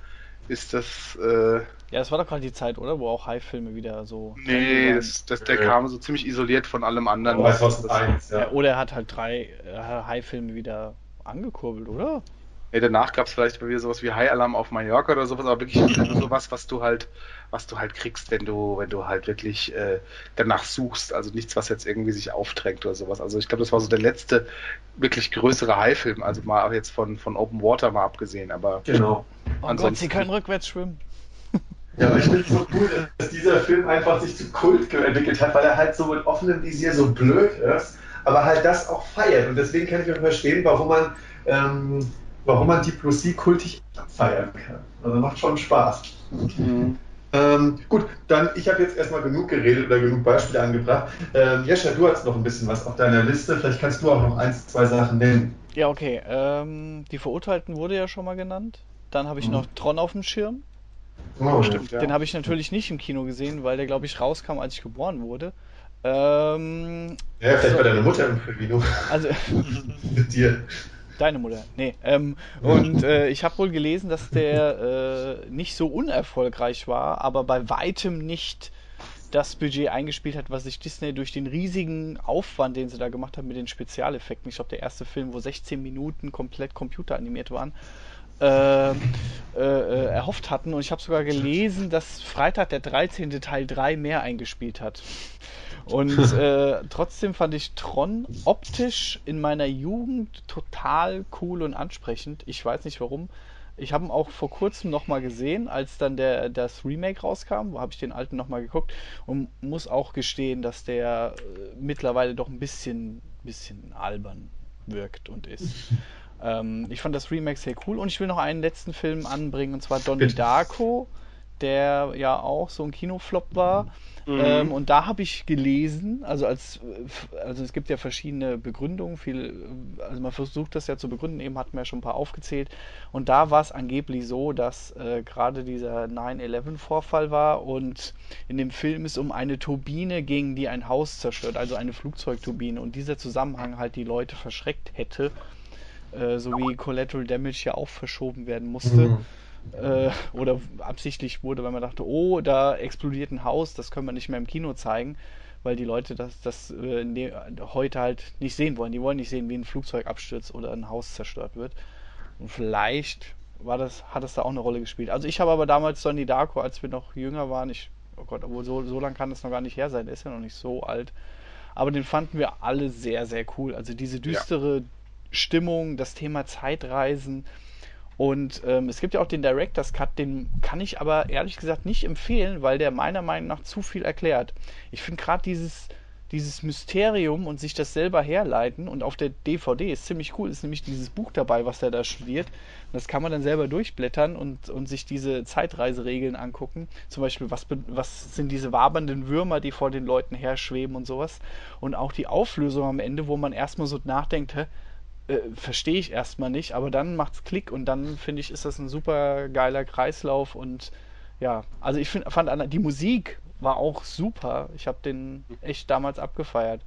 ist das äh, ja, das war doch gerade die Zeit, oder? Wo auch High-Filme wieder so. Nee, das, das, der ja. kam so ziemlich isoliert von allem anderen. Oh, 2001, ja. ja. Oder er hat halt drei äh, High-Filme wieder angekurbelt, oder? Ja, danach gab es vielleicht wieder sowas wie High Alarm auf Mallorca oder sowas, aber wirklich sowas, was du halt, was du halt kriegst, wenn du, wenn du halt wirklich äh, danach suchst. Also nichts, was jetzt irgendwie sich aufdrängt oder sowas. Also ich glaube, das war so der letzte wirklich größere High-Film, also mal jetzt von, von Open Water mal abgesehen, aber. Genau. Oh ansonsten, Gott, sie können rückwärts schwimmen. Ja, aber ich finde es so cool, dass dieser Film einfach sich zu Kult entwickelt hat, weil er halt so mit offenem Visier so blöd ist, aber halt das auch feiert. Und deswegen kann ich auch verstehen, warum man, ähm, warum man Diplomatie kultig feiern kann. Also macht schon Spaß. Mhm. Ähm, gut, dann, ich habe jetzt erstmal genug geredet oder genug Beispiele angebracht. Ähm, Jescha, du hast noch ein bisschen was auf deiner Liste. Vielleicht kannst du auch noch eins, zwei Sachen nennen. Ja, okay. Ähm, die Verurteilten wurde ja schon mal genannt. Dann habe ich mhm. noch Tron auf dem Schirm. Oh, stimmt, ja. Den habe ich natürlich nicht im Kino gesehen, weil der, glaube ich, rauskam, als ich geboren wurde. Ähm, ja, vielleicht so, bei deiner Mutter im Kino. Also, <laughs> mit dir. Deine Mutter, nee. Ähm, und äh, ich habe wohl gelesen, dass der äh, nicht so unerfolgreich war, aber bei weitem nicht das Budget eingespielt hat, was sich Disney durch den riesigen Aufwand, den sie da gemacht haben mit den Spezialeffekten, ich glaube der erste Film, wo 16 Minuten komplett computeranimiert waren, äh, äh, erhofft hatten. Und ich habe sogar gelesen, dass Freitag der 13. Teil 3 mehr eingespielt hat. Und <laughs> äh, trotzdem fand ich Tron optisch in meiner Jugend total cool und ansprechend. Ich weiß nicht warum. Ich habe ihn auch vor kurzem nochmal gesehen, als dann der, das Remake rauskam. Wo habe ich den alten nochmal geguckt und muss auch gestehen, dass der äh, mittlerweile doch ein bisschen, bisschen albern wirkt und ist. <laughs> Ähm, ich fand das Remake sehr cool und ich will noch einen letzten Film anbringen und zwar Donnie Darko, der ja auch so ein Kinoflop war. Mhm. Ähm, und da habe ich gelesen, also als also es gibt ja verschiedene Begründungen, viel, also man versucht das ja zu begründen, eben hatten wir ja schon ein paar aufgezählt. Und da war es angeblich so, dass äh, gerade dieser 9-11-Vorfall war und in dem Film es um eine Turbine ging, die ein Haus zerstört, also eine Flugzeugturbine. Und dieser Zusammenhang halt die Leute verschreckt hätte äh, so wie Collateral Damage ja auch verschoben werden musste. Mhm. Äh, oder absichtlich wurde, weil man dachte, oh, da explodiert ein Haus, das können wir nicht mehr im Kino zeigen, weil die Leute das, das äh, ne, heute halt nicht sehen wollen. Die wollen nicht sehen, wie ein Flugzeug abstürzt oder ein Haus zerstört wird. Und vielleicht war das, hat das da auch eine Rolle gespielt. Also ich habe aber damals Donnie Darko, als wir noch jünger waren, ich, oh Gott, obwohl so, so lange kann das noch gar nicht her sein, der ist ja noch nicht so alt. Aber den fanden wir alle sehr, sehr cool. Also diese düstere, ja. Stimmung, das Thema Zeitreisen. Und ähm, es gibt ja auch den Director's Cut, den kann ich aber ehrlich gesagt nicht empfehlen, weil der meiner Meinung nach zu viel erklärt. Ich finde gerade dieses, dieses Mysterium und sich das selber herleiten und auf der DVD ist ziemlich cool, ist nämlich dieses Buch dabei, was er da studiert. Und das kann man dann selber durchblättern und, und sich diese Zeitreiseregeln angucken. Zum Beispiel, was, was sind diese wabernden Würmer, die vor den Leuten herschweben und sowas. Und auch die Auflösung am Ende, wo man erstmal so nachdenkt, hä, äh, verstehe ich erstmal nicht, aber dann macht's Klick und dann finde ich, ist das ein super geiler Kreislauf und ja, also ich find, fand die Musik war auch super. Ich habe den echt damals abgefeiert.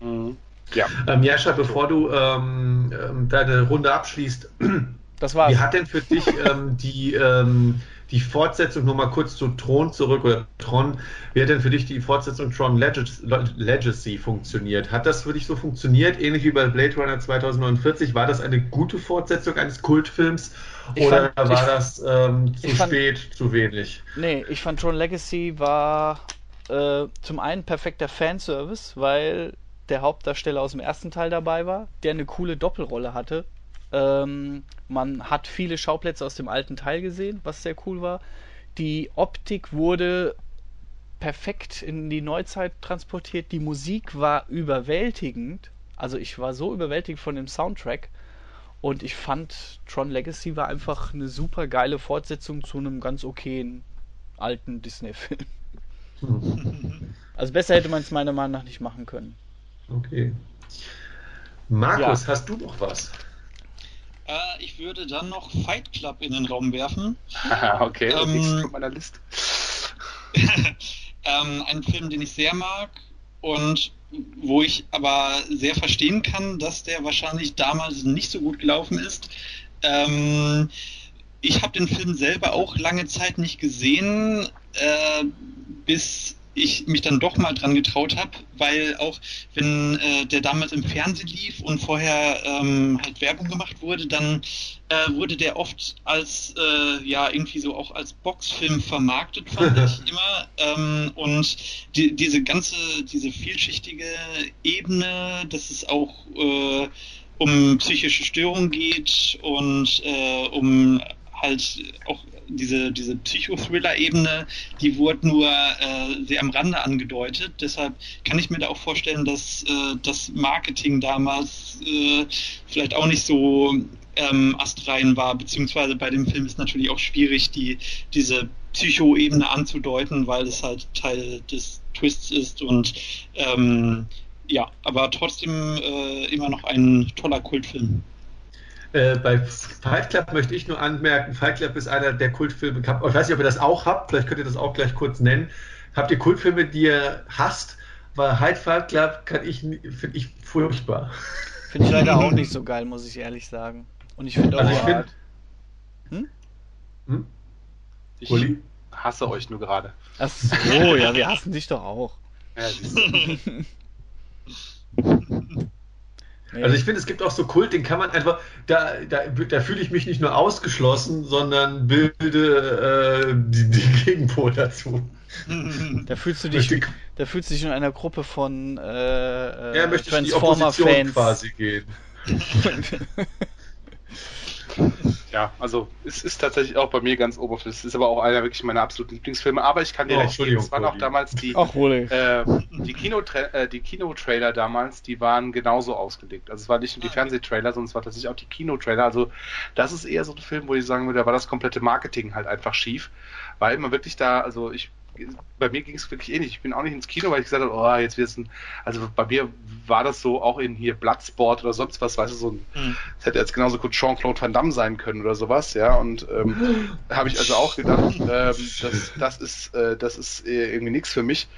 Mhm. Ja. Ähm, Jascha, bevor du ähm, ähm deine Runde abschließt, das war's. wie hat denn für dich ähm, die ähm, die Fortsetzung, nur mal kurz zu Tron zurück oder Tron, wie hat denn für dich die Fortsetzung Tron Legacy funktioniert? Hat das für dich so funktioniert, ähnlich wie bei Blade Runner 2049? War das eine gute Fortsetzung eines Kultfilms ich oder fand, war ich, das ähm, zu fand, spät, zu wenig? Nee, ich fand Tron Legacy war äh, zum einen perfekter Fanservice, weil der Hauptdarsteller aus dem ersten Teil dabei war, der eine coole Doppelrolle hatte ähm, man hat viele Schauplätze aus dem alten Teil gesehen, was sehr cool war. Die Optik wurde perfekt in die Neuzeit transportiert. Die Musik war überwältigend. Also ich war so überwältigt von dem Soundtrack. Und ich fand Tron Legacy war einfach eine super geile Fortsetzung zu einem ganz okayen alten Disney-Film. <laughs> Also besser hätte man es meiner Meinung nach nicht machen können. Okay. Markus, ja. hast du noch was? Äh, ich würde dann noch Fight Club in den Raum werfen. <laughs> okay, ähm, auf meiner Liste. <laughs> ähm, ein Film, den ich sehr mag und wo ich aber sehr verstehen kann, dass der wahrscheinlich damals nicht so gut gelaufen ist. Ähm, ich habe den Film selber auch lange Zeit nicht gesehen, äh, bis ich mich dann doch mal dran getraut habe, weil auch wenn äh, der damals im Fernsehen lief und vorher ähm, halt Werbung gemacht wurde, dann äh, wurde der oft als äh, ja irgendwie so auch als Boxfilm vermarktet, fand ich <laughs> immer. Ähm, und die, diese ganze, diese vielschichtige Ebene, dass es auch äh, um psychische Störungen geht und äh, um halt auch diese, diese Psychothriller-Ebene, die wurde nur äh, sehr am Rande angedeutet. Deshalb kann ich mir da auch vorstellen, dass äh, das Marketing damals äh, vielleicht auch nicht so ähm, astrein war, beziehungsweise bei dem Film ist natürlich auch schwierig, die, diese Psycho-Ebene anzudeuten, weil es halt Teil des Twists ist und ähm, ja, aber trotzdem äh, immer noch ein toller Kultfilm. Äh, bei Fight Club möchte ich nur anmerken, Fight Club ist einer der Kultfilme, ich weiß nicht, ob ihr das auch habt, vielleicht könnt ihr das auch gleich kurz nennen. Habt ihr Kultfilme, die ihr hasst? Weil Hyde Fight Club kann ich, finde ich furchtbar. Finde ich leider auch <laughs> nicht so geil, muss ich ehrlich sagen. Und ich finde auch. Also ich find, hm? Hm? Ich Uli? hasse euch nur gerade. Ach so, ja, wir hassen dich doch auch. Ja, <laughs> Also ich finde, es gibt auch so Kult, den kann man einfach, da, da, da fühle ich mich nicht nur ausgeschlossen, sondern bilde äh, die, die Gegenpol dazu. <laughs> Da fühlst du dich, da fühlst du dich in einer Gruppe von äh, ja, Transformer-Fans quasi gehen. <laughs> <laughs> Ja, also es ist tatsächlich auch bei mir ganz oberflächlich. Es ist aber auch einer wirklich meiner absoluten Lieblingsfilme. Aber ich kann dir oh, recht geben, es waren auch damals die, <laughs> Ach, äh, die, Kinotra äh, die Kinotrailer damals, die waren genauso ausgelegt. Also es war nicht nur die ah, Fernsehtrailer, sondern es war tatsächlich auch die Kinotrailer. Also das ist eher so ein Film, wo ich sagen würde, da war das komplette Marketing halt einfach schief. Weil man wirklich da, also ich bei mir ging es wirklich ähnlich. Ich bin auch nicht ins Kino, weil ich gesagt habe, oh, jetzt wird es ein. Also bei mir war das so auch in hier Bloodsport oder sonst was, weißt du, so ein. Mhm. Das hätte jetzt genauso gut Jean-Claude Van Damme sein können oder sowas, ja. Und ähm, <laughs> habe ich also auch gedacht, ähm, das, das ist, äh, das ist äh, irgendwie nichts für mich.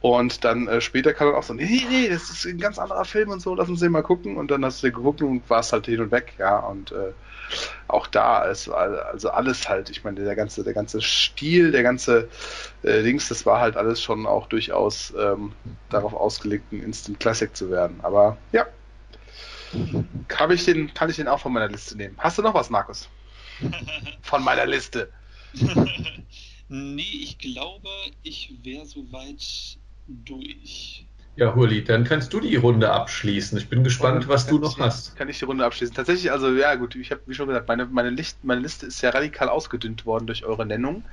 Und dann äh, später kam dann auch so, nee, nee, das ist ein ganz anderer Film und so, lass uns den mal gucken. Und dann hast du den geguckt und warst halt hin und weg, ja. Und äh, auch da ist also alles halt, ich meine, der ganze, der ganze Stil, der ganze äh, Dings, das war halt alles schon auch durchaus ähm, darauf ausgelegt, ein Instant Classic zu werden. Aber ja, kann ich den, kann ich den auch von meiner Liste nehmen. Hast du noch was, Markus? <laughs> Von meiner Liste. <laughs> nee, ich glaube, ich wäre soweit durch. Ja, Hurli, dann kannst du die Runde abschließen. Ich bin gespannt, was du noch ich, hast. Kann ich die Runde abschließen? Tatsächlich, also ja gut, ich habe, wie schon gesagt, meine, meine, Licht, meine Liste ist ja radikal ausgedünnt worden durch eure Nennung.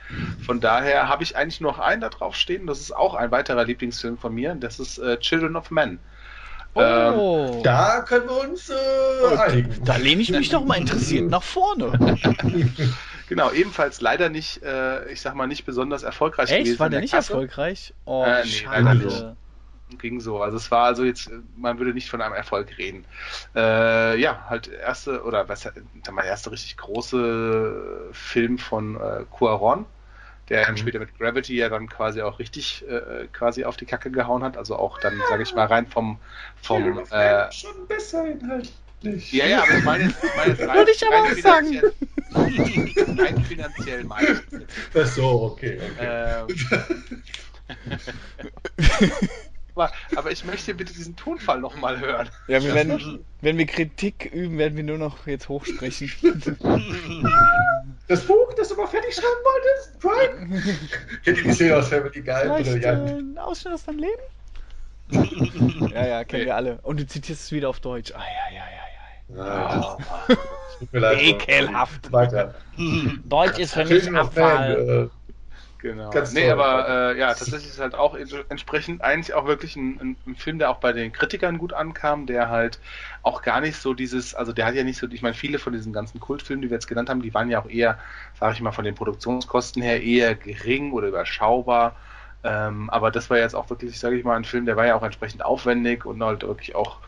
Von daher habe ich eigentlich nur noch einen da drauf stehen. Das ist auch ein weiterer Lieblingsfilm von mir. Das ist äh, Children of Men. Oh, ähm, da können wir uns äh, einigen. Da lehne ich mich doch mal interessiert nach vorne. <laughs> genau, ebenfalls leider nicht, äh, ich sag mal, nicht besonders erfolgreich Echt? gewesen. War der, der nicht Kasse. erfolgreich? Oh, äh, nee, schade. Ging so. Also es war also jetzt, man würde nicht von einem Erfolg reden. Äh, ja, halt erste oder was mein erste richtig große Film von äh, Cuaron, der dann mhm. später mit Gravity ja dann quasi auch richtig äh, quasi auf die Kacke gehauen hat. Also auch dann, sage ich mal, rein vom vom äh, schon besser inhaltlich. Ja, ja, aber ich meine ich meine rein, Würde ich aber auch sagen. <laughs> Rein finanziell meine ich. Ach so, okay. okay. Ähm, <laughs> <laughs> aber, aber ich möchte bitte diesen Tonfall nochmal hören. Ja, wir werden, wenn wir Kritik üben, werden wir nur noch jetzt hochsprechen. Das Buch, das du mal fertig schreiben wolltest? Brian? Kennt ihr die Szene aus Family Guy? Vielleicht ein Ausschnitt aus deinem Leben? ja, ja, kennen wir alle. Und du zitierst es wieder auf Deutsch. Ah, ja, ja, ja, ja. Tut mir leid. Ekelhaft. Weiter. Deutsch ist für mich Abfall. Genau. Ganz nee, toll. aber äh, ja, tatsächlich ist halt auch entsprechend eigentlich auch wirklich ein, ein, Film, der auch bei den Kritikern gut ankam, der halt auch gar nicht so dieses, also der hat ja nicht so, ich meine, viele von diesen ganzen Kultfilmen, die wir jetzt genannt haben, die waren ja auch eher, sage ich mal, von den Produktionskosten her eher gering oder überschaubar. Ähm, aber das war jetzt auch wirklich, sage ich mal, ein Film, der war ja auch entsprechend aufwendig und halt wirklich auch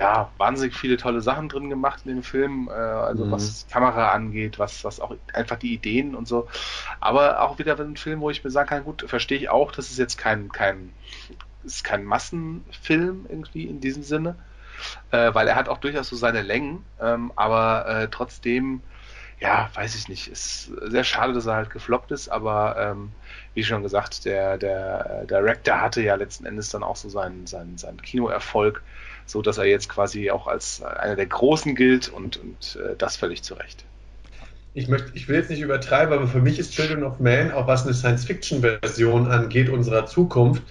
ja, wahnsinnig viele tolle Sachen drin gemacht in dem Film, äh, also mhm. was Kamera angeht, was, was auch einfach die Ideen und so. Aber auch wieder ein Film, wo ich mir sagen kann, gut, verstehe ich auch, das ist jetzt kein, kein, ist kein Massenfilm irgendwie in diesem Sinne, äh, weil er hat auch durchaus so seine Längen, ähm, aber äh, trotzdem, ja, weiß ich nicht, ist sehr schade, dass er halt gefloppt ist, aber ähm, wie schon gesagt, der, der Director hatte ja letzten Endes dann auch so seinen, seinen, seinen Kinoerfolg so dass er jetzt quasi auch als einer der Großen gilt und, und äh, das völlig zu Recht. Ich, möchte, ich will jetzt nicht übertreiben, aber für mich ist Children of Man, auch was eine Science-Fiction-Version angeht, unserer Zukunft,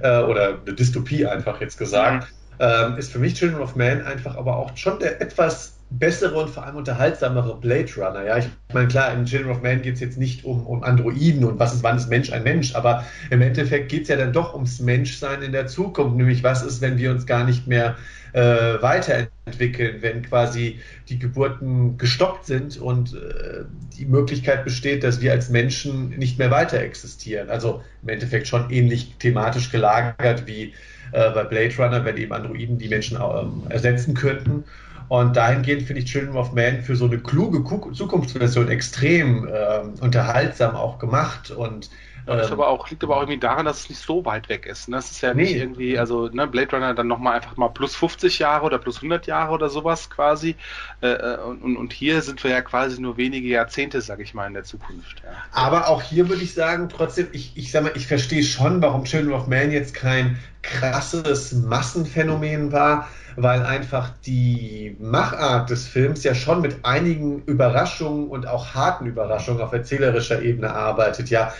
äh, oder eine Dystopie einfach jetzt gesagt, ja. ähm, ist für mich Children of Man einfach aber auch schon der etwas bessere und vor allem unterhaltsamere Blade Runner. Ja, ich meine, klar, in Children of Man geht es jetzt nicht um, um Androiden und was ist, wann ist Mensch ein Mensch, aber im Endeffekt geht es ja dann doch ums Menschsein in der Zukunft, nämlich was ist, wenn wir uns gar nicht mehr äh, weiterentwickeln, wenn quasi die Geburten gestoppt sind und äh, die Möglichkeit besteht, dass wir als Menschen nicht mehr weiter existieren. Also im Endeffekt schon ähnlich thematisch gelagert wie äh, bei Blade Runner, wenn eben Androiden die Menschen ähm, ersetzen könnten. Und dahingehend finde ich Children of Man für so eine kluge Zukunftsversion extrem äh, unterhaltsam auch gemacht. Und ja, das ähm, aber auch, liegt aber auch irgendwie daran, dass es nicht so weit weg ist. Ne? Das ist ja nee. nicht irgendwie, also ne, Blade Runner dann nochmal einfach mal plus 50 Jahre oder plus 100 Jahre oder sowas quasi. Äh, äh, und, und hier sind wir ja quasi nur wenige Jahrzehnte, sag ich mal, in der Zukunft. Ja. Aber auch hier würde ich sagen, trotzdem, ich, ich sag mal, ich verstehe schon, warum Children of Man jetzt kein krasses Massenphänomen war, weil einfach die Machart des Films ja schon mit einigen Überraschungen und auch harten Überraschungen auf erzählerischer Ebene arbeitet. Ja,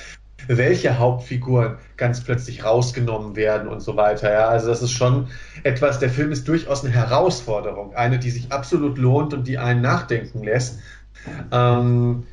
welche Hauptfiguren ganz plötzlich rausgenommen werden und so weiter. Ja, also das ist schon etwas, der Film ist durchaus eine Herausforderung, eine, die sich absolut lohnt und die einen nachdenken lässt. Ähm,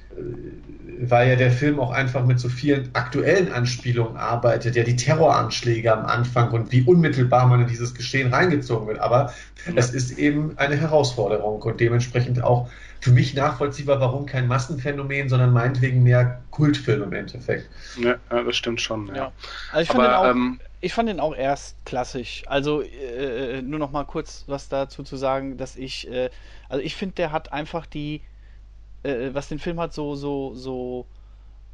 weil ja der Film auch einfach mit so vielen aktuellen Anspielungen arbeitet, ja die Terroranschläge am Anfang und wie unmittelbar man in dieses Geschehen reingezogen wird. Aber es ist eben eine Herausforderung und dementsprechend auch für mich nachvollziehbar, warum kein Massenphänomen, sondern meinetwegen mehr Kultfilm im Endeffekt. Ja, das stimmt schon. Ja. ja. Also ich fand, Aber, auch, ähm, ich fand den auch erst klassisch. Also äh, nur noch mal kurz was dazu zu sagen, dass ich, äh, also ich finde, der hat einfach die äh, was den Film hat, so, so, so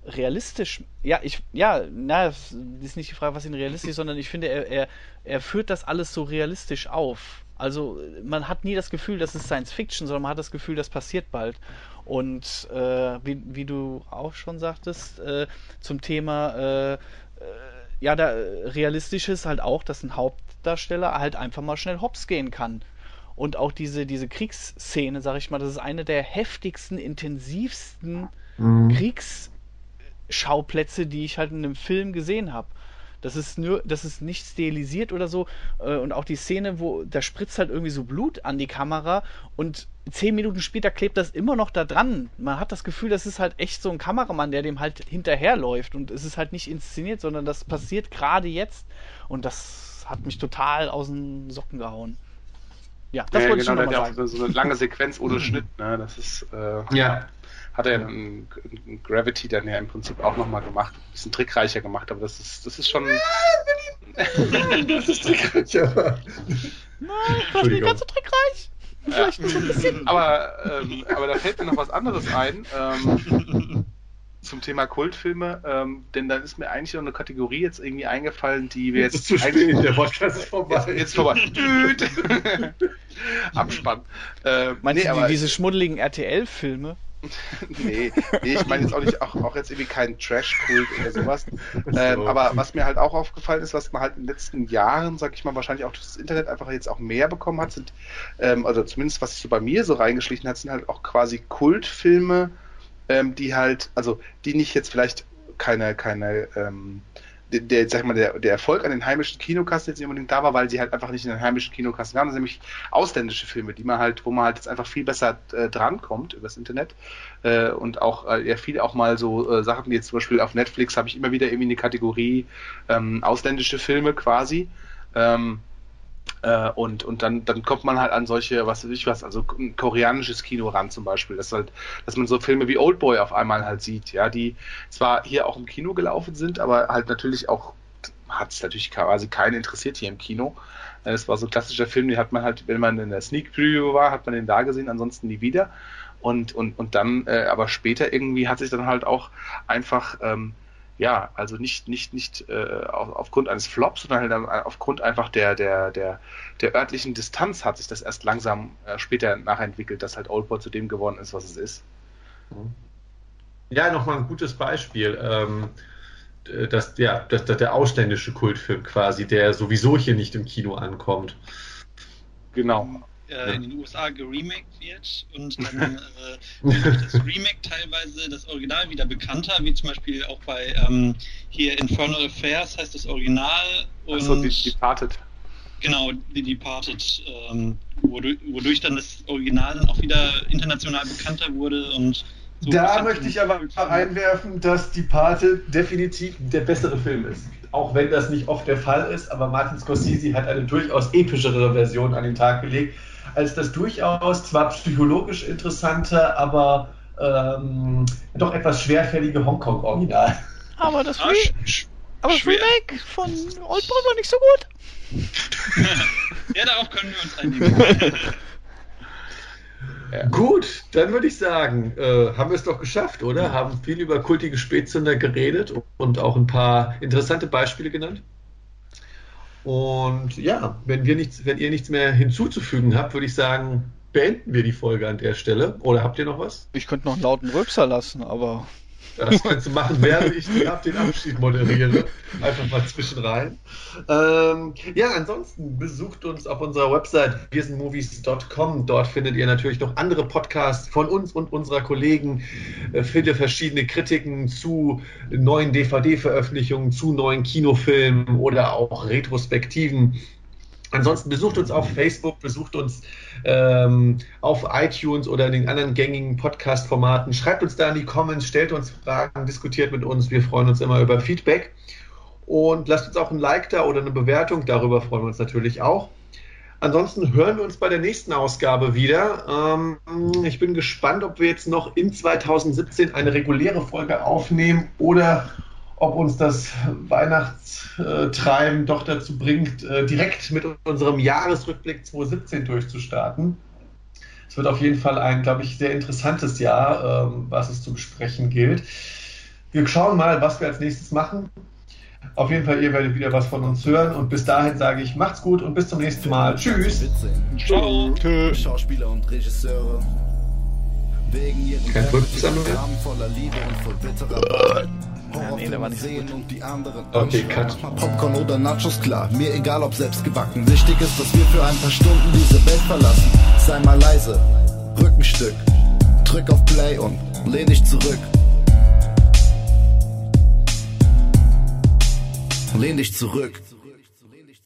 realistisch. Ja, ich, ja, na, das ist nicht die Frage, was ihn realistisch, sondern ich finde, er, er, er führt das alles so realistisch auf. Also man hat nie das Gefühl, das ist Science Fiction, sondern man hat das Gefühl, das passiert bald. Und äh, wie, wie du auch schon sagtest, äh, zum Thema, äh, äh ja, da, realistisch ist halt auch, dass ein Hauptdarsteller halt einfach mal schnell hops gehen kann. Und auch diese, diese Kriegsszene, sag ich mal, das ist eine der heftigsten, intensivsten mhm. Kriegsschauplätze, die ich halt in einem Film gesehen habe. Das ist nur, das ist nicht stilisiert oder so. Äh, und auch die Szene, wo da spritzt halt irgendwie so Blut an die Kamera und zehn Minuten später klebt das immer noch da dran. Man hat das Gefühl, das ist halt echt so ein Kameramann, der dem halt hinterherläuft. Und es ist halt nicht inszeniert, sondern das passiert gerade jetzt. Und das hat mich total aus den Socken gehauen. Ja, das ja, wollte genau, ich nochmal sagen. so eine lange <laughs> Sequenz ohne Schnitt, ne? Das ist, äh, Ja. Hat er ja dann in Gravity dann ja im Prinzip auch nochmal gemacht, ein bisschen trickreicher gemacht, aber das ist, das ist schon. <laughs> das ist trickreich, aber. Das ist nicht ganz so trickreich. Vielleicht so ein bisschen. Aber, ähm, aber da fällt mir noch was anderes ein. Ähm, zum Thema Kultfilme, ähm, denn dann ist mir eigentlich noch eine Kategorie jetzt irgendwie eingefallen, die wir Jetzt jetzt ist zu eigentlich- spät, der Podcast ist vorbei. Jetzt, jetzt vorbei. Düt. <laughs> Abspann. Äh, Meinst nee, du die, aber, diese schmuddeligen RTL-Filme? <laughs> nee, nee, ich meine jetzt auch nicht, auch, auch jetzt irgendwie kein Trash-Kult oder sowas. So. Ähm, aber was mir halt auch aufgefallen ist, was man halt in den letzten Jahren, sag ich mal, wahrscheinlich auch durch das Internet einfach jetzt auch mehr bekommen hat, sind, ähm, also zumindest was sich so bei mir so reingeschlichen hat, sind halt auch quasi Kultfilme, ähm, die halt, also die nicht jetzt vielleicht keine, keine, ähm, der, der, sag ich mal, der, der Erfolg an den heimischen Kinokassen jetzt nicht unbedingt da war, weil sie halt einfach nicht in den heimischen Kinokassen waren, nämlich ausländische Filme, die man halt, wo man halt jetzt einfach viel besser äh, drankommt übers Internet äh, und auch äh, ja viele auch mal so äh, Sachen, wie jetzt zum Beispiel auf Netflix habe ich immer wieder irgendwie eine Kategorie ähm, ausländische Filme quasi. Ähm, äh, und, und dann, dann kommt man halt an solche, was weiß ich was, also ein koreanisches Kino ran zum Beispiel, dass halt, dass man so Filme wie Oldboy auf einmal halt sieht, ja, die zwar hier auch im Kino gelaufen sind, aber halt natürlich auch hat es natürlich quasi keinen interessiert hier im Kino. Äh, Es war so ein klassischer Film, den hat man halt, wenn man in der Sneak Preview war, hat man den da gesehen, ansonsten nie wieder. Und, und, und dann, äh, aber später irgendwie hat sich dann halt auch einfach, ähm, ja, also nicht, nicht, nicht äh, auf, aufgrund eines Flops, sondern halt aufgrund einfach der, der, der, der örtlichen Distanz hat sich das erst langsam äh, später nachentwickelt, dass halt Oldboy zu dem geworden ist, was es ist. Ja, nochmal ein gutes Beispiel. Ähm, das, ja, das, das, der ausländische Kultfilm quasi, der sowieso hier nicht im Kino ankommt. Genau. Äh, in den USA geremaked wird und dann <laughs> äh, wird durch das Remake teilweise das Original wieder bekannter, wie zum Beispiel auch bei ähm, hier Infernal Affairs heißt das Original und Achso, die Departed. genau, die Departed, ähm, wodurch, wodurch dann das Original dann auch wieder international bekannter wurde und so Da möchte dann- ich aber einwerfen, dass Die Pate definitiv der bessere Film ist. Auch wenn das nicht oft der Fall ist, aber Martin Scorsese hat eine durchaus epischere Version an den Tag gelegt, als das durchaus zwar psychologisch interessante, aber ähm, doch etwas schwerfällige Hongkong-Original. Aber das, Ah, Re aber das. Remake von Oldboy war nicht so gut. <laughs> Ja, darauf können wir uns einigen. <laughs> Gut, dann würde ich sagen, äh, haben wir es doch geschafft, oder? Haben viel über kultige Spätzünder geredet und auch ein paar interessante Beispiele genannt. Und ja, wenn, wir nichts, wenn ihr nichts mehr hinzuzufügen habt, würde ich sagen, beenden wir die Folge an der Stelle. Oder habt ihr noch was? Ich könnte noch einen lauten Rülpser lassen, aber Das kannst du machen, während ich den Abschied moderiere. Einfach mal zwischen rein. Ähm, ja, ansonsten besucht uns auf unserer Website wirsindmovies.com. Dort findet ihr natürlich noch andere Podcasts von uns und unserer Kollegen, äh, viele verschiedene Kritiken zu neuen DVD-Veröffentlichungen, zu neuen Kinofilmen oder auch Retrospektiven. Ansonsten besucht uns auf Facebook, besucht uns ähm, auf iTunes oder in den anderen gängigen Podcast-Formaten. Schreibt uns da in die Comments, stellt uns Fragen, diskutiert mit uns. Wir freuen uns immer über Feedback. Und lasst uns auch ein Like da oder eine Bewertung. Darüber freuen wir uns natürlich auch. Ansonsten hören wir uns bei der nächsten Ausgabe wieder. Ähm, ich bin gespannt, ob wir jetzt noch in 2017 eine reguläre Folge aufnehmen oder ob uns das Weihnachtstreiben doch dazu bringt, äh, direkt mit unserem Jahresrückblick 2017 durchzustarten. Es wird auf jeden Fall ein, glaube ich, sehr interessantes Jahr, ähm, was es zu besprechen gilt. Wir schauen mal, was wir als nächstes machen. Auf jeden Fall, ihr werdet wieder was von uns hören und bis dahin sage ich, macht's gut und bis zum nächsten Mal. Tschüss. Ciao. Schauspieler und Regisseure. Wegen ihren voller Liebe und voll bitterer Wahrheit. nee, der war nicht so Okay, cut. Popcorn oder Nachos klar, mir egal ob selbst gebacken. Wichtig ist, dass wir für ein paar Stunden diese Welt verlassen. Sei mal leise, Rückenstück, drück auf Play und lehn dich zurück. Lehn dich zurück.